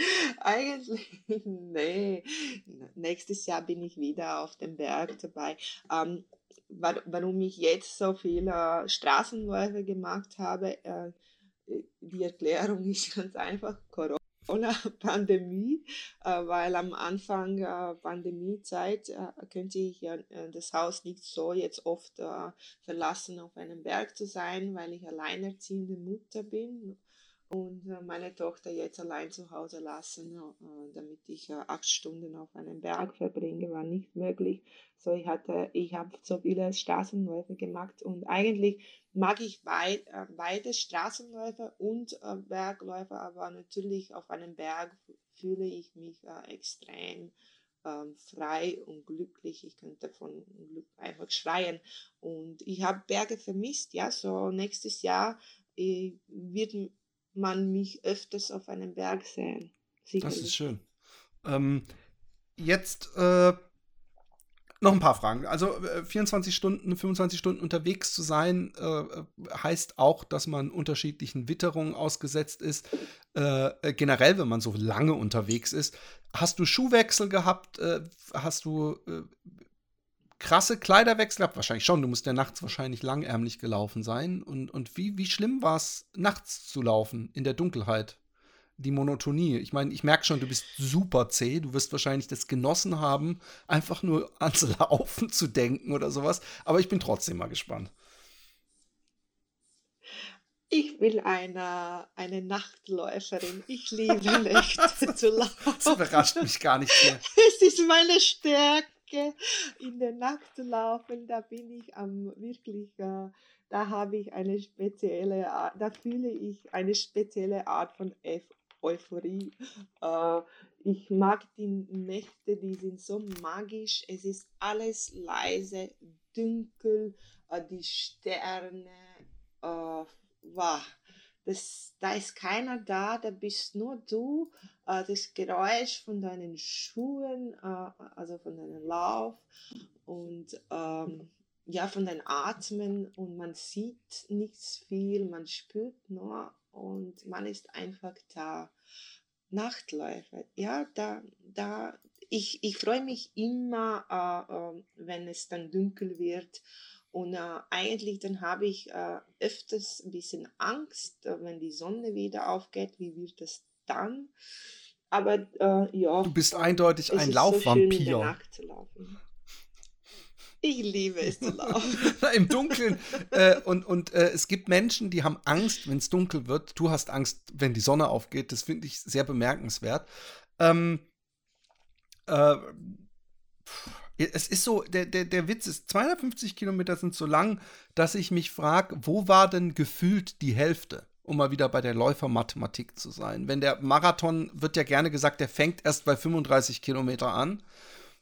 Eigentlich, nee. Nächstes Jahr bin ich wieder auf dem Berg dabei. Ähm, warum ich jetzt so viele Straßenläufe gemacht habe, äh, die Erklärung ist ganz einfach Corona. Corona-Pandemie, äh, weil am Anfang äh, Pandemiezeit äh, könnte ich ja äh, das Haus nicht so jetzt oft verlassen, auf einem Berg zu sein, weil ich alleinerziehende Mutter bin und äh, meine Tochter jetzt allein zu Hause lassen, äh, damit ich äh, acht Stunden auf einem Berg verbringe, war nicht möglich. So ich hatte, ich habe so viele Straßenläufe gemacht und eigentlich mag ich beid, beide Straßenläufe und Bergläufe, aber natürlich auf einem Berg fühle ich mich extrem ähm, frei und glücklich. Ich könnte von Glück einfach schreien. Und ich habe Berge vermisst. Ja, so nächstes Jahr wird man mich öfters auf einem Berg sehen. Sicherlich. Das ist schön. Ähm, jetzt äh, noch ein paar Fragen. Also äh, 24 Stunden, 25 Stunden unterwegs zu sein, äh, heißt auch, dass man unterschiedlichen Witterungen ausgesetzt ist. Äh, generell, wenn man so lange unterwegs ist. Hast du Schuhwechsel gehabt? Äh, hast du äh, krasse Kleiderwechsel gehabt? Wahrscheinlich schon. Du musst ja nachts wahrscheinlich langärmlich gelaufen sein. Und, und wie, wie schlimm war es, nachts zu laufen in der Dunkelheit? Die Monotonie. Ich meine, ich merke schon, du bist super zäh. Du wirst wahrscheinlich das genossen haben, einfach nur ans Laufen zu denken oder sowas. Aber ich bin trotzdem mal gespannt. Ich bin eine, eine Nachtläuferin. Ich liebe Nächte zu laufen. Das überrascht mich gar nicht mehr. Es ist meine Stärke, in der Nacht laufen. Da bin ich am wirklich, äh, da habe ich eine spezielle Art, da fühle ich eine spezielle Art von Euphorie. Äh, ich mag die Nächte, die sind so magisch. Es ist alles leise, dunkel, äh, die Sterne. Wow. Das, da ist keiner da, da bist nur du. Äh, das Geräusch von deinen Schuhen, äh, also von deinem Lauf und ähm, ja, von deinem Atmen und man sieht nichts viel, man spürt nur und man ist einfach da. Nachtläufe, ja, da, da, ich, ich freue mich immer, äh, äh, wenn es dann dunkel wird und äh, eigentlich dann habe ich äh, öfters ein bisschen Angst, äh, wenn die Sonne wieder aufgeht, wie wird das dann? Aber äh, ja. Du bist eindeutig ein Laufvampir. So ich liebe es zu laufen. Im Dunkeln. äh, und und äh, es gibt Menschen, die haben Angst, wenn es dunkel wird. Du hast Angst, wenn die Sonne aufgeht. Das finde ich sehr bemerkenswert. Ähm, äh, es ist so, der, der, der Witz ist, 250 Kilometer sind so lang, dass ich mich frage, wo war denn gefühlt die Hälfte? Um mal wieder bei der Läufermathematik zu sein. Wenn der Marathon, wird ja gerne gesagt, der fängt erst bei 35 Kilometer an.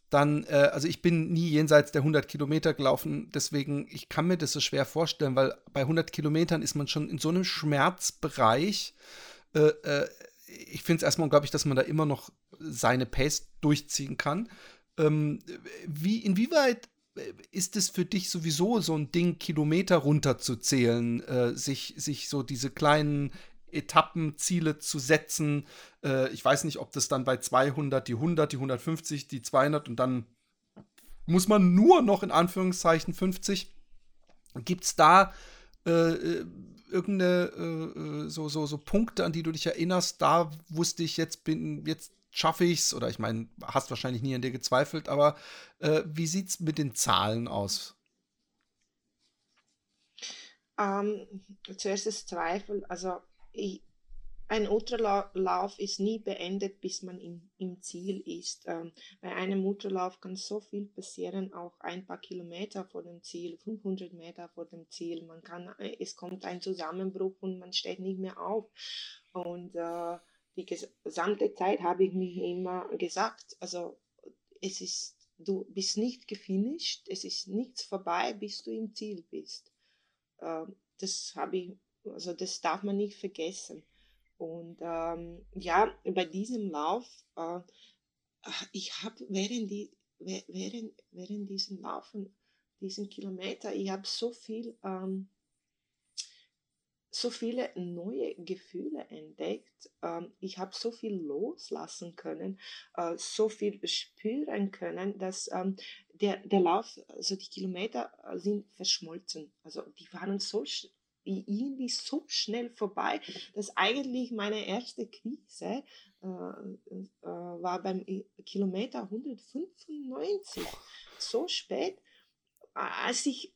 Dann, äh, also ich bin nie jenseits der 100 Kilometer gelaufen, deswegen, ich kann mir das so schwer vorstellen, weil bei 100 Kilometern ist man schon in so einem Schmerzbereich. Äh, äh, ich finde es erstmal unglaublich, dass man da immer noch seine Pace durchziehen kann. Ähm, wie, inwieweit äh, ist es für dich sowieso so ein Ding, Kilometer runterzuzählen, äh, sich, sich so diese kleinen Etappenziele zu setzen? Äh, ich weiß nicht, ob das dann bei 200, die 100, die 150, die 200 und dann muss man nur noch in Anführungszeichen 50. Gibt es da äh, äh, irgendeine äh, so, so, so Punkte, an die du dich erinnerst? Da wusste ich jetzt, bin jetzt schaffe ich es? Oder ich meine, hast wahrscheinlich nie an dir gezweifelt, aber äh, wie sieht es mit den Zahlen aus? Ähm, zuerst das Zweifel. Also ich, ein Ultralauf ist nie beendet, bis man im, im Ziel ist. Ähm, bei einem Ultralauf kann so viel passieren, auch ein paar Kilometer vor dem Ziel, 500 Meter vor dem Ziel. Man kann, äh, es kommt ein Zusammenbruch und man steht nicht mehr auf. Und äh, die gesamte Zeit habe ich mir immer gesagt, also es ist, du bist nicht gefinisht, es ist nichts vorbei, bis du im Ziel bist. Ähm, das habe ich, also das darf man nicht vergessen. Und ähm, ja, bei diesem Lauf, äh, ich habe während, die, während, während diesem Laufen, diesen Kilometer, ich habe so viel ähm, so viele neue Gefühle entdeckt. Ähm, ich habe so viel loslassen können, äh, so viel spüren können, dass ähm, der, der Lauf, also die Kilometer äh, sind verschmolzen. Also die waren so irgendwie so schnell vorbei, dass eigentlich meine erste Krise äh, war beim Kilometer 195. So spät, als ich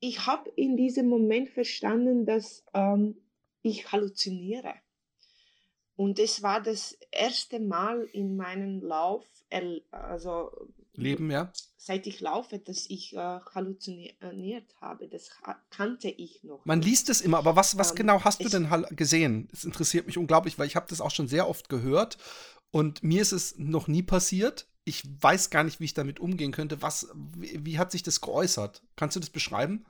ich habe in diesem Moment verstanden, dass ähm, ich halluziniere. Und es war das erste Mal in meinem Lauf, also Leben, ja. Seit ich laufe, dass ich äh, halluziniert habe. Das kannte ich noch. Man liest es immer, aber was, was ähm, genau hast du denn gesehen? Es interessiert mich unglaublich, weil ich habe das auch schon sehr oft gehört und mir ist es noch nie passiert ich weiß gar nicht, wie ich damit umgehen könnte. Was, wie, wie hat sich das geäußert? Kannst du das beschreiben?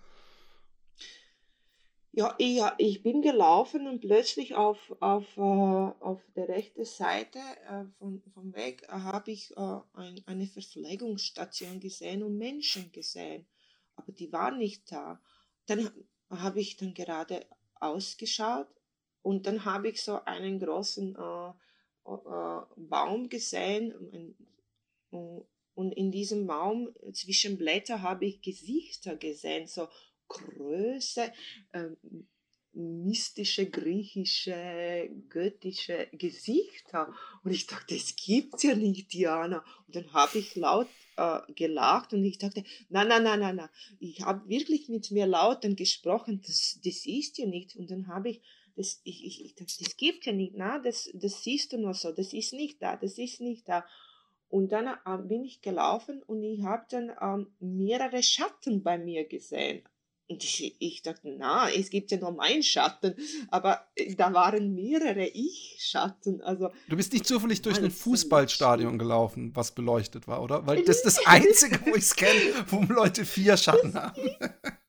Ja, ich, ich bin gelaufen und plötzlich auf, auf, äh, auf der rechten Seite äh, von, vom Weg äh, habe ich ein, eine Verpflegungsstation gesehen und Menschen gesehen. Aber die waren nicht da. Dann habe ich dann gerade ausgeschaut und dann habe ich so einen großen äh, äh, Baum gesehen, ein, und in diesem Baum zwischen Blätter habe ich Gesichter gesehen, so Größe, ähm, mystische, griechische, göttische Gesichter. Und ich dachte, das gibt's ja nicht, Diana. Und dann habe ich laut äh, gelacht und ich dachte, nein, nein, nein, nein, nein. Ich habe wirklich mit mir laut dann gesprochen, das, das ist ja nicht. Und dann habe ich, das, ich, ich, ich dachte, das gibt ja nicht, na, das, das siehst du nur so, das ist nicht da, das ist nicht da. Und dann äh, bin ich gelaufen und ich habe dann ähm, mehrere Schatten bei mir gesehen. Und ich, ich dachte, na, es gibt ja nur meinen Schatten, aber äh, da waren mehrere Ich-Schatten. Also, du bist nicht zufällig durch ein Fußballstadion gelaufen, was beleuchtet war, oder? Weil das ist das Einzige, wo ich es kenne, wo Leute vier Schatten haben.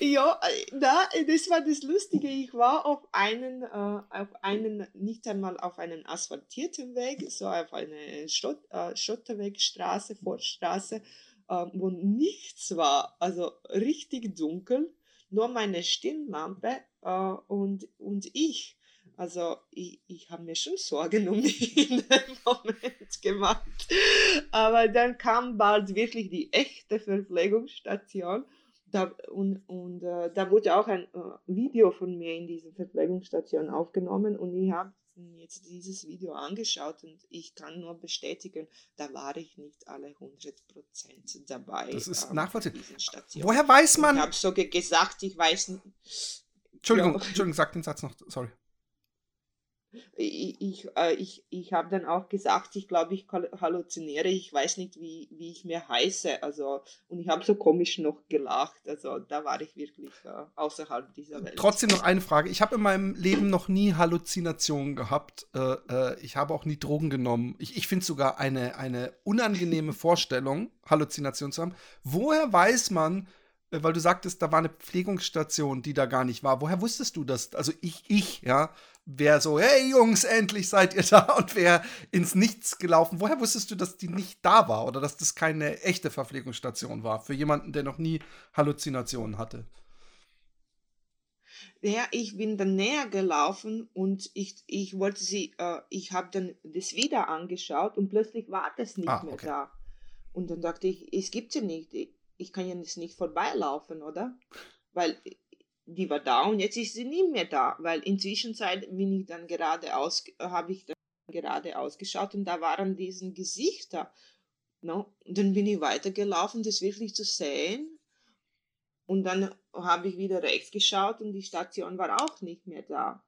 Ja, da, das war das Lustige. Ich war auf einen, äh, auf einen, nicht einmal auf einen asphaltierten Weg, so auf eine Schott, äh, Schotterwegstraße, Forststraße äh, wo nichts war, also richtig dunkel, nur meine Stirnlampe äh, und, und ich. Also ich, ich habe mir schon Sorgen um mich in dem Moment gemacht. Aber dann kam bald wirklich die echte Verpflegungsstation. Da, und und äh, da wurde auch ein äh, Video von mir in dieser Verpflegungsstation aufgenommen und ich habe jetzt dieses Video angeschaut und ich kann nur bestätigen, da war ich nicht alle 100% dabei. Das ist ähm, nachvollziehbar. Woher weiß man? Ich habe sogar gesagt, ich weiß nicht. Entschuldigung, ja. Entschuldigung, sag den Satz noch, sorry ich, äh, ich, ich habe dann auch gesagt, ich glaube, ich halluziniere, ich weiß nicht, wie, wie ich mir heiße. Also, und ich habe so komisch noch gelacht. Also da war ich wirklich äh, außerhalb dieser Welt. Trotzdem noch eine Frage. Ich habe in meinem Leben noch nie Halluzinationen gehabt. Äh, äh ich habe auch nie Drogen genommen. Ich, ich finde sogar eine, eine unangenehme Vorstellung, Halluzinationen zu haben. Woher weiß man, äh, weil du sagtest, da war eine Pflegungsstation, die da gar nicht war. Woher wusstest du das? Also ich, ich, ja, wer so, hey Jungs, endlich seid ihr da und wer ins Nichts gelaufen. Woher wusstest du, dass die nicht da war oder dass das keine echte Verpflegungsstation war für jemanden, der noch nie Halluzinationen hatte? Ja, ich bin dann näher gelaufen und ich, ich wollte sie, äh, ich habe dann das wieder angeschaut und plötzlich war das nicht ah, mehr okay. da. Und dann dachte ich, es gibt ja nicht, ich kann ja jetzt nicht vorbeilaufen, oder? Weil die war da und jetzt ist sie nicht mehr da, weil inzwischen bin ich dann gerade aus, habe ich dann gerade ausgeschaut und da waren diese Gesichter. No? Und dann bin ich weitergelaufen, das wirklich zu sehen. Und dann habe ich wieder rechts geschaut und die Station war auch nicht mehr da.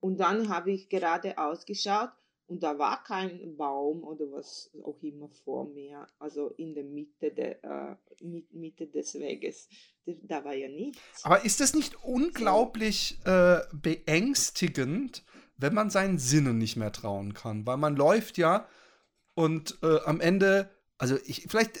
Und dann habe ich gerade ausgeschaut und da war kein Baum oder was auch immer vor mir, also in der Mitte, der, äh, Mitte des Weges. Da war ja nichts. Aber ist das nicht unglaublich äh, beängstigend, wenn man seinen Sinnen nicht mehr trauen kann? Weil man läuft ja und äh, am Ende, also ich, vielleicht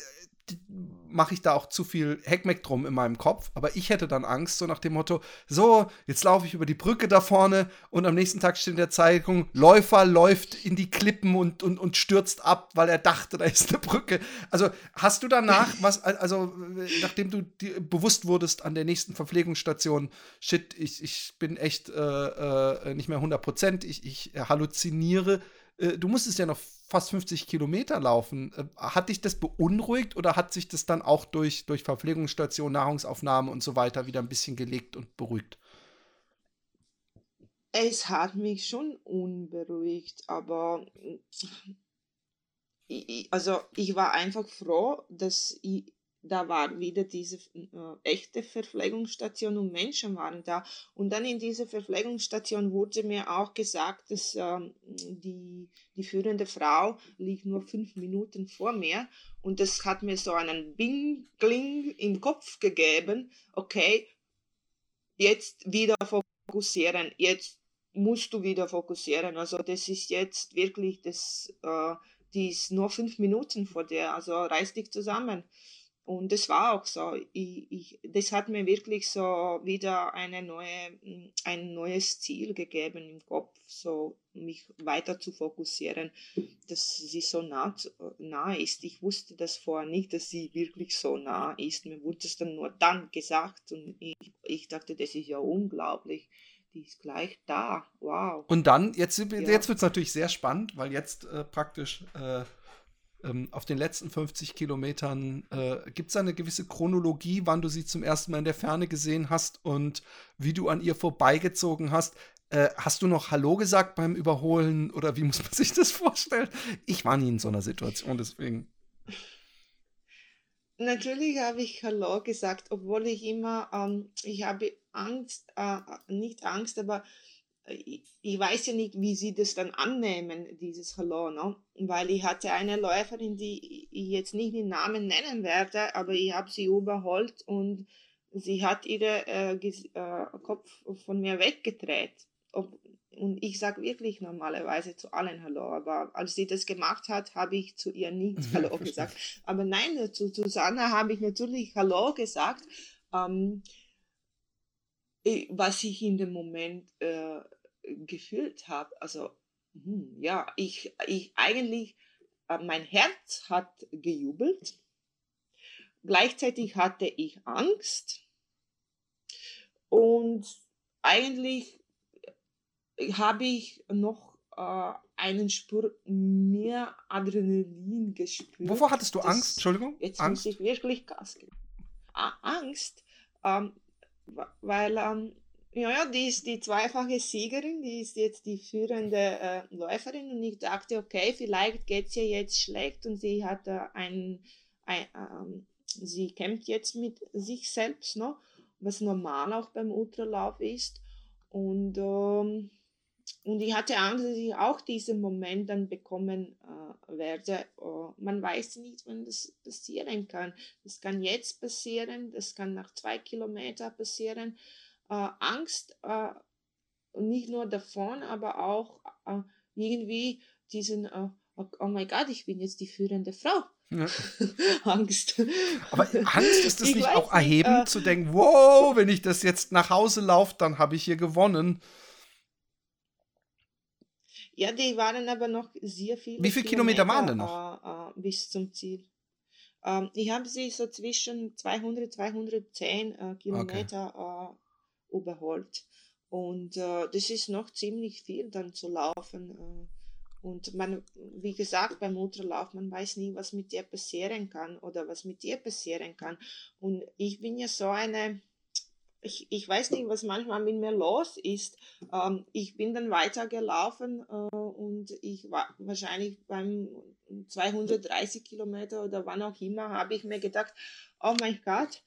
mache ich da auch zu viel Heckmeck drum in meinem Kopf. Aber ich hätte dann Angst, so nach dem Motto: So, jetzt laufe ich über die Brücke da vorne und am nächsten Tag steht in der Zeitung: Läufer läuft in die Klippen und, und, und stürzt ab, weil er dachte, da ist eine Brücke. Also, hast du danach, was, also, nachdem du bewusst wurdest an der nächsten Verpflegungsstation: Shit, ich, ich bin echt äh, äh, nicht mehr 100 Prozent, ich, ich halluziniere. Äh, du musstest ja noch fast 50 Kilometer laufen. Äh, hat dich das beunruhigt oder hat sich das dann auch durch, durch Verpflegungsstation, Nahrungsaufnahme und so weiter wieder ein bisschen gelegt und beruhigt? Es hat mich schon unberuhigt, aber also ich war einfach froh, dass ich da war wieder diese äh, echte Verpflegungsstation und Menschen waren da. Und dann in dieser Verpflegungsstation wurde mir auch gesagt, dass äh, die, die führende Frau liegt nur fünf Minuten vor mir. Und das hat mir so einen Bing-Kling im Kopf gegeben. Okay, jetzt wieder fokussieren. Jetzt musst du wieder fokussieren. Also das ist jetzt wirklich das, äh, die ist nur fünf Minuten vor dir. Also reiß dich zusammen. Und das war auch so. Ich, ich, das hat mir wirklich so wieder eine neue, mm, ein neues Ziel gegeben im Kopf, so mich weiter zu fokussieren, dass sie so nah, nah ist. Ich wusste das vorher nicht, dass sie wirklich so nah ist. Mir wurde es dann nur dann gesagt und ich, ich dachte, das ist ja unglaublich. Die ist gleich da. Wow. Und dann, jetzt, ja. jetzt wird es natürlich sehr spannend, weil jetzt äh, praktisch. Äh ähm, auf den letzten 50 Kilometern, äh, gibt es eine gewisse Chronologie, wann du sie zum ersten Mal in der Ferne gesehen hast und wie du an ihr vorbeigezogen hast? Äh, hast du noch Hallo gesagt beim Überholen oder wie muss man sich das vorstellen? Ich war nie in so einer Situation, deswegen. Natürlich habe ich Hallo gesagt, obwohl ich immer, ähm, ich habe Angst, äh, nicht Angst, aber ich, weiß ja nicht, wie sie das dann annehmen, dieses Hallo, ne? weil ich hatte eine Läuferin, die ich jetzt nicht den Namen nennen werde, aber ich habe sie überholt und sie hat ihren äh, äh, Kopf von mir weggedreht. Ob, und ich sage wirklich normalerweise zu allen Hallo, aber als sie das gemacht hat, habe ich zu ihr nicht Hallo gesagt. Aber nein, zu Susanna habe ich natürlich Hallo gesagt. Ähm, was ich in dem Moment äh, gefühlt habe. Also hm, ja, ich, ich eigentlich, äh, mein Herz hat gejubelt. Gleichzeitig hatte ich Angst und eigentlich habe ich noch äh, einen Spur mehr Adrenalin gespürt. Wovor hattest du Angst? Entschuldigung? Jetzt Angst? muss ich wirklich Gas geben. Ah, Angst, ähm, weil ähm, ja, ja, die ist die zweifache Siegerin, die ist jetzt die führende äh, Läuferin und ich dachte, okay, vielleicht geht es ihr jetzt schlecht und sie hat äh, ein, ein ähm, sie kämpft jetzt mit sich selbst, ne? was normal auch beim Ultralauf ist. Und, ähm, und ich hatte Angst, dass ich auch diesen Moment dann bekommen äh, werde. Uh, man weiß nicht, wann das passieren kann. Das kann jetzt passieren, das kann nach zwei Kilometern passieren äh, Angst, äh, nicht nur davon, aber auch äh, irgendwie diesen, äh, oh, oh mein Gott, ich bin jetzt die führende Frau. Ja. Angst. Aber Angst ist es nicht auch erhebend nicht, äh, zu denken, wow, wenn ich das jetzt nach Hause laufe, dann habe ich hier gewonnen. Ja, die waren aber noch sehr viele. Wie viele Kilometer, Kilometer waren denn noch? Äh, äh, bis zum Ziel. Ähm, ich habe sie so zwischen 200, 210 äh, Kilometer okay überholt. Und äh, das ist noch ziemlich viel dann zu laufen. Äh, und man, wie gesagt, beim Ultralauf, man weiß nie, was mit dir passieren kann oder was mit dir passieren kann. Und ich bin ja so eine, ich, ich weiß nicht, was manchmal mit mir los ist. Ähm, ich bin dann weitergelaufen äh, und ich war wahrscheinlich beim 230 Kilometer oder wann auch immer, habe ich mir gedacht, oh mein Gott,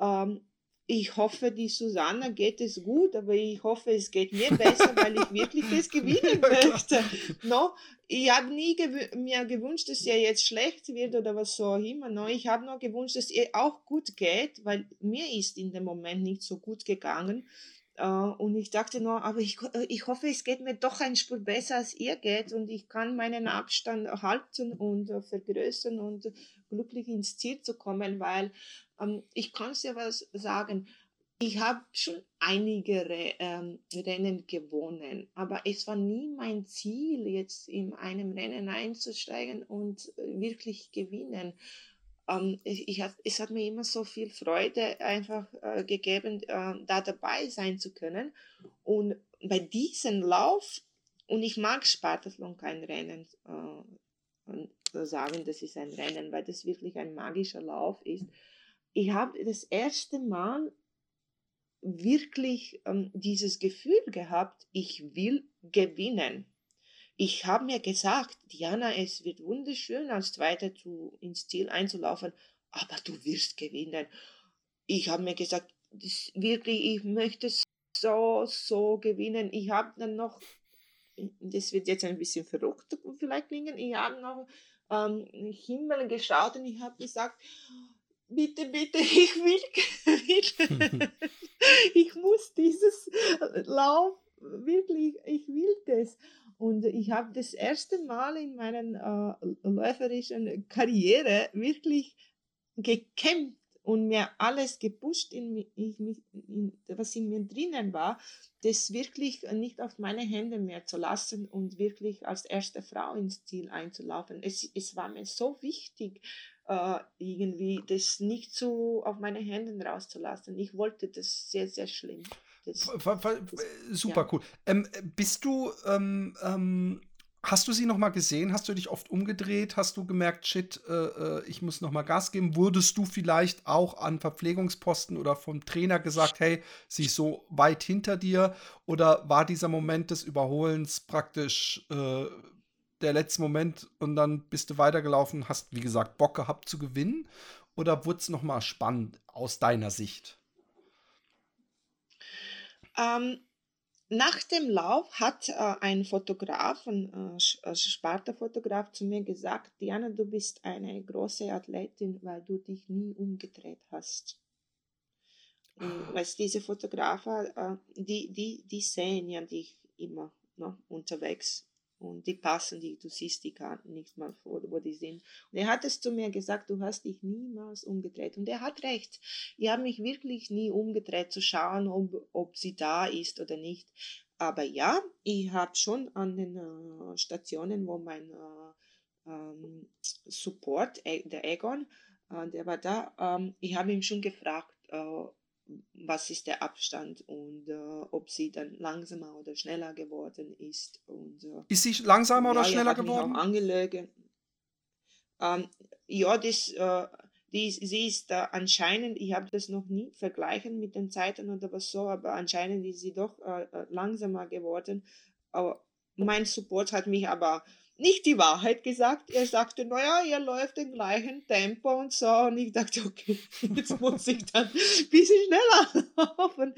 ähm, ich hoffe, die Susanna geht es gut, aber ich hoffe, es geht mir besser, weil ich wirklich es gewinnen möchte. No? Ich habe nie gew mir gewünscht, dass ihr jetzt schlecht wird oder was so immer. No? Ich habe nur gewünscht, dass ihr auch gut geht, weil mir ist in dem Moment nicht so gut gegangen. Uh, und ich dachte nur, aber ich, ich hoffe, es geht mir doch ein Spur besser, als ihr geht und ich kann meinen Abstand halten und uh, vergrößern und glücklich ins Ziel zu kommen, weil ich kann ja was sagen. Ich habe schon einige ähm, Rennen gewonnen, aber es war nie mein Ziel, jetzt in einem Rennen einzusteigen und äh, wirklich gewinnen. Ähm, ich, ich es hat mir immer so viel Freude einfach äh, gegeben, äh, da dabei sein zu können. Und bei diesem Lauf, und ich mag Spartathlon kein Rennen äh, sagen, das ist ein Rennen, weil das wirklich ein magischer Lauf ist ich habe das erste Mal wirklich ähm, dieses Gefühl gehabt, ich will gewinnen. Ich habe mir gesagt, Diana, es wird wunderschön, als Zweiter zu, ins Ziel einzulaufen, aber du wirst gewinnen. Ich habe mir gesagt, das, wirklich, ich möchte so, so gewinnen. Ich habe dann noch, das wird jetzt ein bisschen verrückt vielleicht klingen, ich habe noch ähm, Himmel geschaut und ich habe gesagt, bitte, bitte, ich will ich muss dieses Lauf wirklich, ich will das. Und ich habe das erste Mal in meiner äh, läuferischen Karriere wirklich gekämpft und mir alles gepusht, in, in, in, was in mir drinnen war, das wirklich nicht auf meine Hände mehr zu lassen und wirklich als erste Frau ins Ziel einzulaufen. Es, es war mir so wichtig, äh, irgendwie das nicht so auf meine Hände rauszulassen. Ich wollte das sehr, sehr schlimm. Das, das, Super ja. cool. Ähm, bist du ähm, ähm, Hast du sie noch mal gesehen? Hast du dich oft umgedreht? Hast du gemerkt, shit, äh, äh, ich muss noch mal Gas geben? Wurdest du vielleicht auch an Verpflegungsposten oder vom Trainer gesagt, hey, sie ist so weit hinter dir? Oder war dieser Moment des Überholens praktisch äh, der letzte Moment und dann bist du weitergelaufen, hast, wie gesagt, Bock gehabt zu gewinnen? Oder wurde es noch mal spannend aus deiner Sicht? Ähm, nach dem Lauf hat äh, ein Fotograf, ein äh, äh, Sparta-Fotograf zu mir gesagt, Diana, du bist eine große Athletin, weil du dich nie umgedreht hast. Und, weißt, diese Fotografen, äh, die, die, die sehen ja dich immer ne, unterwegs und die passen die, du siehst die gar nicht mal vor, wo die sind. Und er hat es zu mir gesagt, du hast dich niemals umgedreht. Und er hat recht. Ich habe mich wirklich nie umgedreht, zu schauen, ob, ob sie da ist oder nicht. Aber ja, ich habe schon an den äh, Stationen, wo mein äh, ähm, Support, äh, der Egon, äh, der war da, ähm, ich habe ihn schon gefragt, äh, was ist der Abstand und äh, ob sie dann langsamer oder schneller geworden ist. Und, äh, ist sie langsamer oder schneller geworden? Angelegen. Ähm, ja, das, äh, die, sie ist äh, anscheinend, ich habe das noch nie vergleichen mit den Zeiten oder was so, aber anscheinend ist sie doch äh, äh, langsamer geworden. Aber mein Support hat mich aber nicht die Wahrheit gesagt. Er sagte, naja, ihr läuft im gleichen Tempo und so. Und ich dachte, okay, jetzt muss ich dann ein bisschen schneller laufen.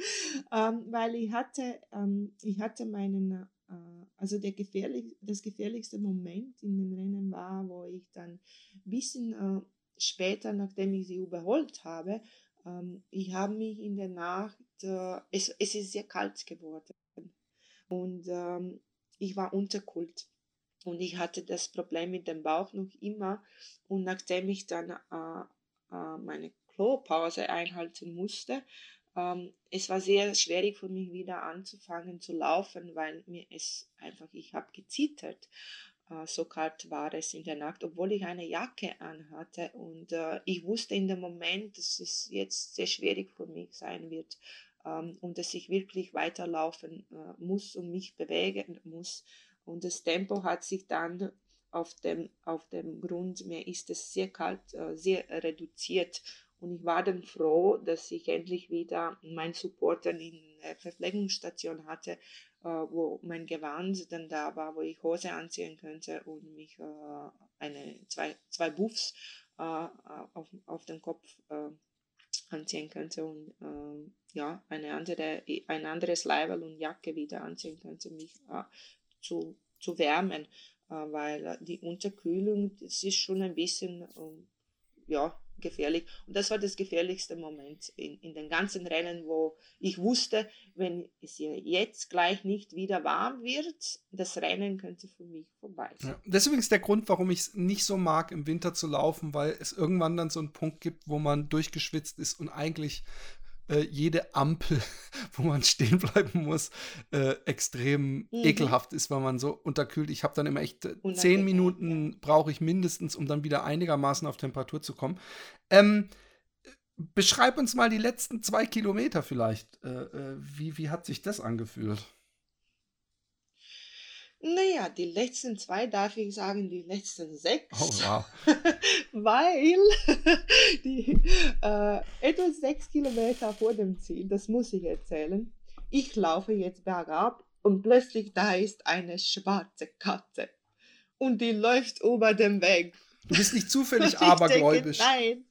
Ähm, weil ich hatte, ähm, ich hatte meinen, äh, also der gefährlich, das gefährlichste Moment in den Rennen war, wo ich dann ein bisschen äh, später, nachdem ich sie überholt habe, ähm, ich habe mich in der Nacht, äh, es, es ist sehr kalt geworden. Und ähm, ich war unterkühlt. Und ich hatte das Problem mit dem Bauch noch immer. Und nachdem ich dann äh, äh, meine Klopause einhalten musste, ähm, es war sehr schwierig für mich wieder anzufangen zu laufen, weil mir es einfach, ich habe gezittert. Äh, so kalt war es in der Nacht, obwohl ich eine Jacke anhatte. Und äh, ich wusste in dem Moment, dass es jetzt sehr schwierig für mich sein wird ähm, und dass ich wirklich weiterlaufen äh, muss und mich bewegen muss. Und das Tempo hat sich dann auf dem, auf dem Grund, mir ist es sehr kalt, äh, sehr reduziert. Und ich war dann froh, dass ich endlich wieder meinen Supporter in der Verpflegungsstation hatte, äh, wo mein Gewand dann da war, wo ich Hose anziehen könnte und mich äh, eine, zwei, zwei Buffs auf, auf dem Kopf anziehen könnte und äh, ja, eine andere, ein anderes Leibel und Jacke wieder anziehen könnte, mich äh, zu, zu wärmen, äh, weil die Unterkühlung, das ist schon ein bisschen, ähm, ja, gefährlich. Und das war das gefährlichste Moment in, in den ganzen Rennen, wo ich wusste, wenn es jetzt gleich nicht wieder warm wird, das Rennen könnte für mich vorbei sein. Ja, deswegen ist der Grund, warum ich es nicht so mag, im Winter zu laufen, weil es irgendwann dann so einen Punkt gibt, wo man durchgeschwitzt ist und eigentlich äh, jede Ampel, wo man stehen bleiben muss, äh, extrem mhm. ekelhaft ist, weil man so unterkühlt. Ich habe dann immer echt äh, zehn Minuten ja. brauche ich mindestens, um dann wieder einigermaßen auf Temperatur zu kommen. Ähm, beschreib uns mal die letzten zwei Kilometer vielleicht. Äh, äh wie, wie hat sich das angefühlt? Naja, die letzten zwei darf ich sagen, die letzten sechs. Oh, wow. Weil die äh, etwa sechs Kilometer vor dem Ziel, das muss ich erzählen, ich laufe jetzt bergab und plötzlich da ist eine schwarze Katze und die läuft über den Weg. Du bist nicht zufällig abergläubisch. Denke, nein.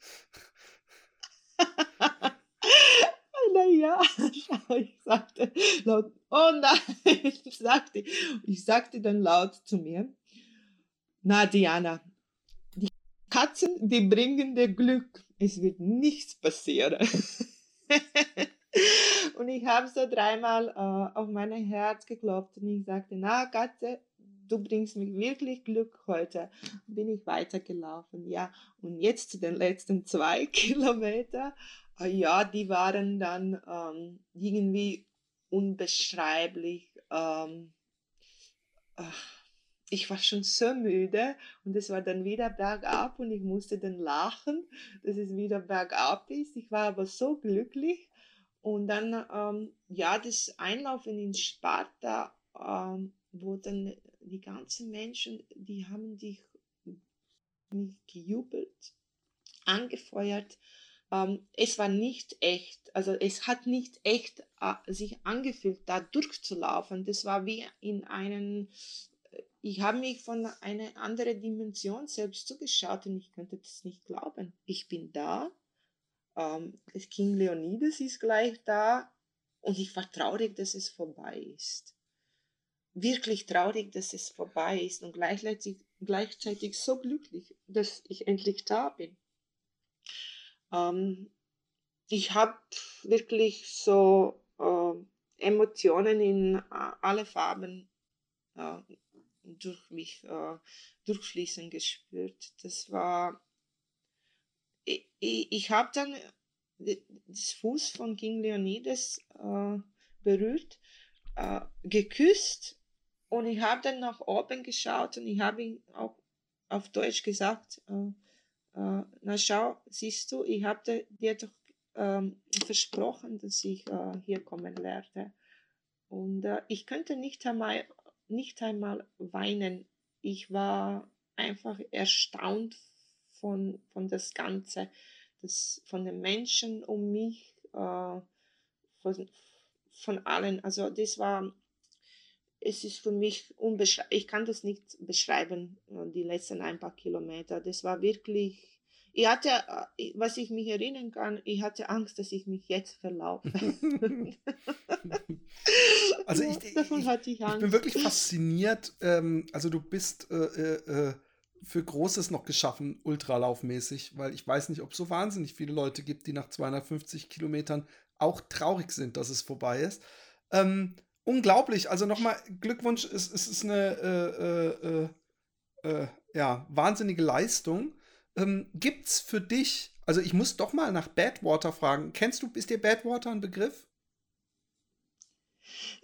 Naja, ich sagte laut, oh nein, ich sagte, ich sagte dann laut zu mir, na Diana, die Katzen, die bringen dir Glück, es wird nichts passieren. und ich habe so dreimal äh, auf mein Herz geklopft und ich sagte, na Katze, du bringst mir wirklich Glück heute. Bin ich weitergelaufen, ja. Und jetzt zu den letzten zwei Kilometern ja, die waren dann ähm, irgendwie unbeschreiblich. Ähm, ich war schon so müde und es war dann wieder bergab und ich musste dann lachen, dass es wieder bergab ist. Ich war aber so glücklich. Und dann, ähm, ja, das Einlaufen in Sparta, ähm, wo dann die ganzen Menschen, die haben dich mich gejubelt, angefeuert. Ähm, es war nicht echt, also es hat nicht echt äh, sich angefühlt, da durchzulaufen. Das war wie in einen, äh, ich habe mich von einer anderen Dimension selbst zugeschaut und ich könnte das nicht glauben. Ich bin da, ähm, das King Leonidas ist gleich da und ich war traurig, dass es vorbei ist. Wirklich traurig, dass es vorbei ist und gleichzeitig, gleichzeitig so glücklich, dass ich endlich da bin. Ähm, ich habe wirklich so äh, Emotionen in äh, alle Farben äh, durch mich äh, durchfließen gespürt. Das war, ich, ich, habe dann das Fuß von King Leonidas äh, berührt, äh, geküsst und ich habe dann nach oben geschaut und ich habe ihm auch auf Deutsch gesagt, äh, äh, na schau, siehst du, ich habe dir doch ähm, versprochen, dass ich äh, hier kommen werde. Und äh, ich könnte nicht einmal, nicht einmal weinen. Ich war einfach erstaunt von, von das Ganze, das, von den Menschen um mich, äh, von, von allen. Also das war, es ist für mich unbeschreibbar, ich kann das nicht beschreiben, äh, die letzten ein paar Kilometer. Das war wirklich, ich hatte, äh, was ich mich erinnern kann, ich hatte Angst, dass ich mich jetzt verlaufe. also ich, ich, Davon hatte ich, Angst. ich bin wirklich fasziniert. Ähm, also du bist äh, äh, äh für Großes noch geschaffen, ultralaufmäßig, weil ich weiß nicht, ob es so wahnsinnig viele Leute gibt, die nach 250 Kilometern auch traurig sind, dass es vorbei ist. Ähm, unglaublich. Also nochmal Glückwunsch. Es, es ist eine äh, äh, äh, äh ja, wahnsinnige Leistung. Ähm, gibt's für dich, also ich muss doch mal nach Badwater fragen. Kennst du, ist dir Badwater ein Begriff?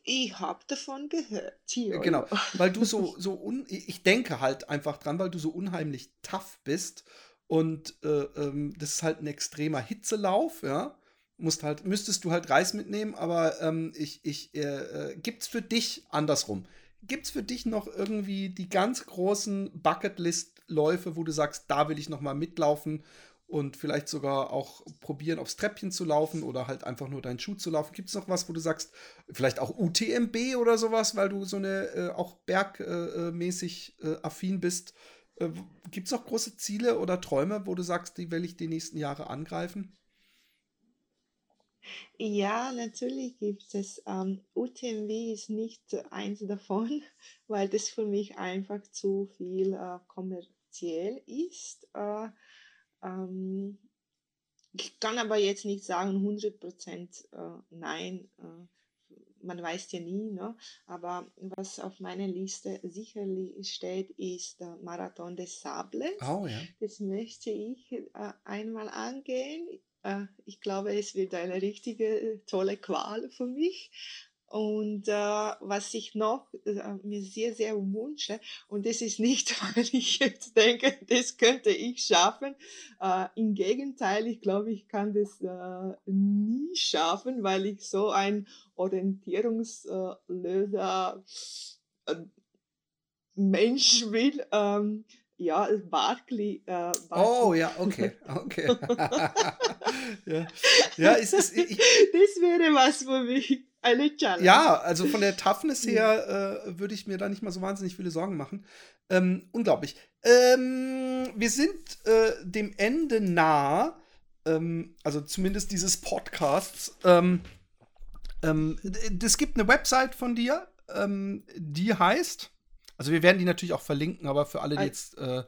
Ich habe davon gehört. Hier. Genau, weil du so, so un ich denke halt einfach dran, weil du so unheimlich tough bist und äh, ähm, das ist halt ein extremer Hitzelauf, ja musst halt, müsstest du halt Reis mitnehmen, aber ähm, ich, ich, äh, äh, gibt's für dich andersrum? Gibt's für dich noch irgendwie die ganz großen Bucketlist-Läufe, wo du sagst, da will ich noch mal mitlaufen und vielleicht sogar auch probieren, aufs Treppchen zu laufen oder halt einfach nur deinen Schuh zu laufen? Gibt es noch was, wo du sagst, vielleicht auch UTMB oder sowas, weil du so eine äh, auch bergmäßig äh, äh, affin bist? Äh, Gibt es noch große Ziele oder Träume, wo du sagst, die will ich die nächsten Jahre angreifen? Ja, natürlich gibt es. Ähm, UTMW ist nicht eins davon, weil das für mich einfach zu viel äh, kommerziell ist. Äh, ähm, ich kann aber jetzt nicht sagen 100% äh, nein. Äh, man weiß ja nie, ne? aber was auf meiner Liste sicherlich steht, ist der Marathon des Sables. Oh, ja. Das möchte ich äh, einmal angehen ich glaube, es wird eine richtige tolle Qual für mich. Und äh, was ich noch äh, mir sehr, sehr wünsche, und das ist nicht, weil ich jetzt denke, das könnte ich schaffen. Äh, Im Gegenteil, ich glaube, ich kann das äh, nie schaffen, weil ich so ein orientierungslöser äh, Mensch bin. Ähm, ja, Barkley. Äh. Oh, ja, okay, okay. ja, ja es ist, ich, das wäre was für mich. Eine Challenge. Ja, also von der Toughness her äh, würde ich mir da nicht mal so wahnsinnig viele Sorgen machen. Ähm, unglaublich. Ähm, wir sind äh, dem Ende nah, ähm, also zumindest dieses Podcasts. Ähm, ähm, es gibt eine Website von dir, ähm, die heißt also wir werden die natürlich auch verlinken, aber für alle, die jetzt äh,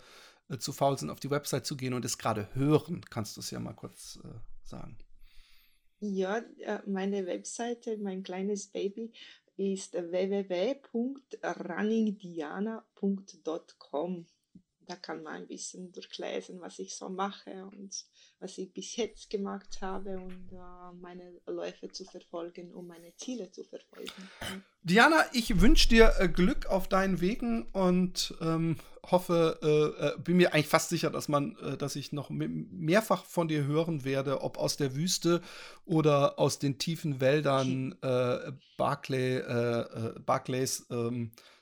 äh, zu faul sind, auf die Website zu gehen und es gerade hören, kannst du es ja mal kurz äh, sagen. Ja, äh, meine Webseite, mein kleines Baby, ist www.runningdiana.com. Da kann man ein bisschen durchlesen, was ich so mache und was ich bis jetzt gemacht habe und äh, meine Läufe zu verfolgen, um meine Ziele zu verfolgen. Diana, ich wünsche dir äh, Glück auf deinen Wegen und ähm, hoffe, äh, äh bin mir eigentlich fast sicher, dass man, äh, dass ich noch mehrfach von dir hören werde, ob aus der Wüste oder aus den tiefen Wäldern äh, Barclay, Barclays ähm, äh,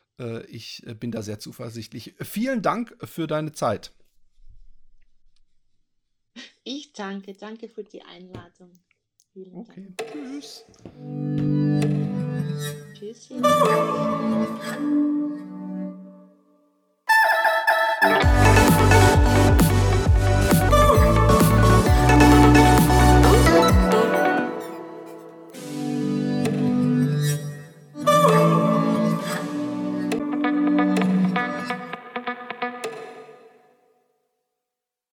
ich äh, bin da sehr zuversichtlich. Vielen Dank für deine Zeit. Ich danke, danke für die Einladung. Vielen okay, Dank. tschüss. Tschüssi.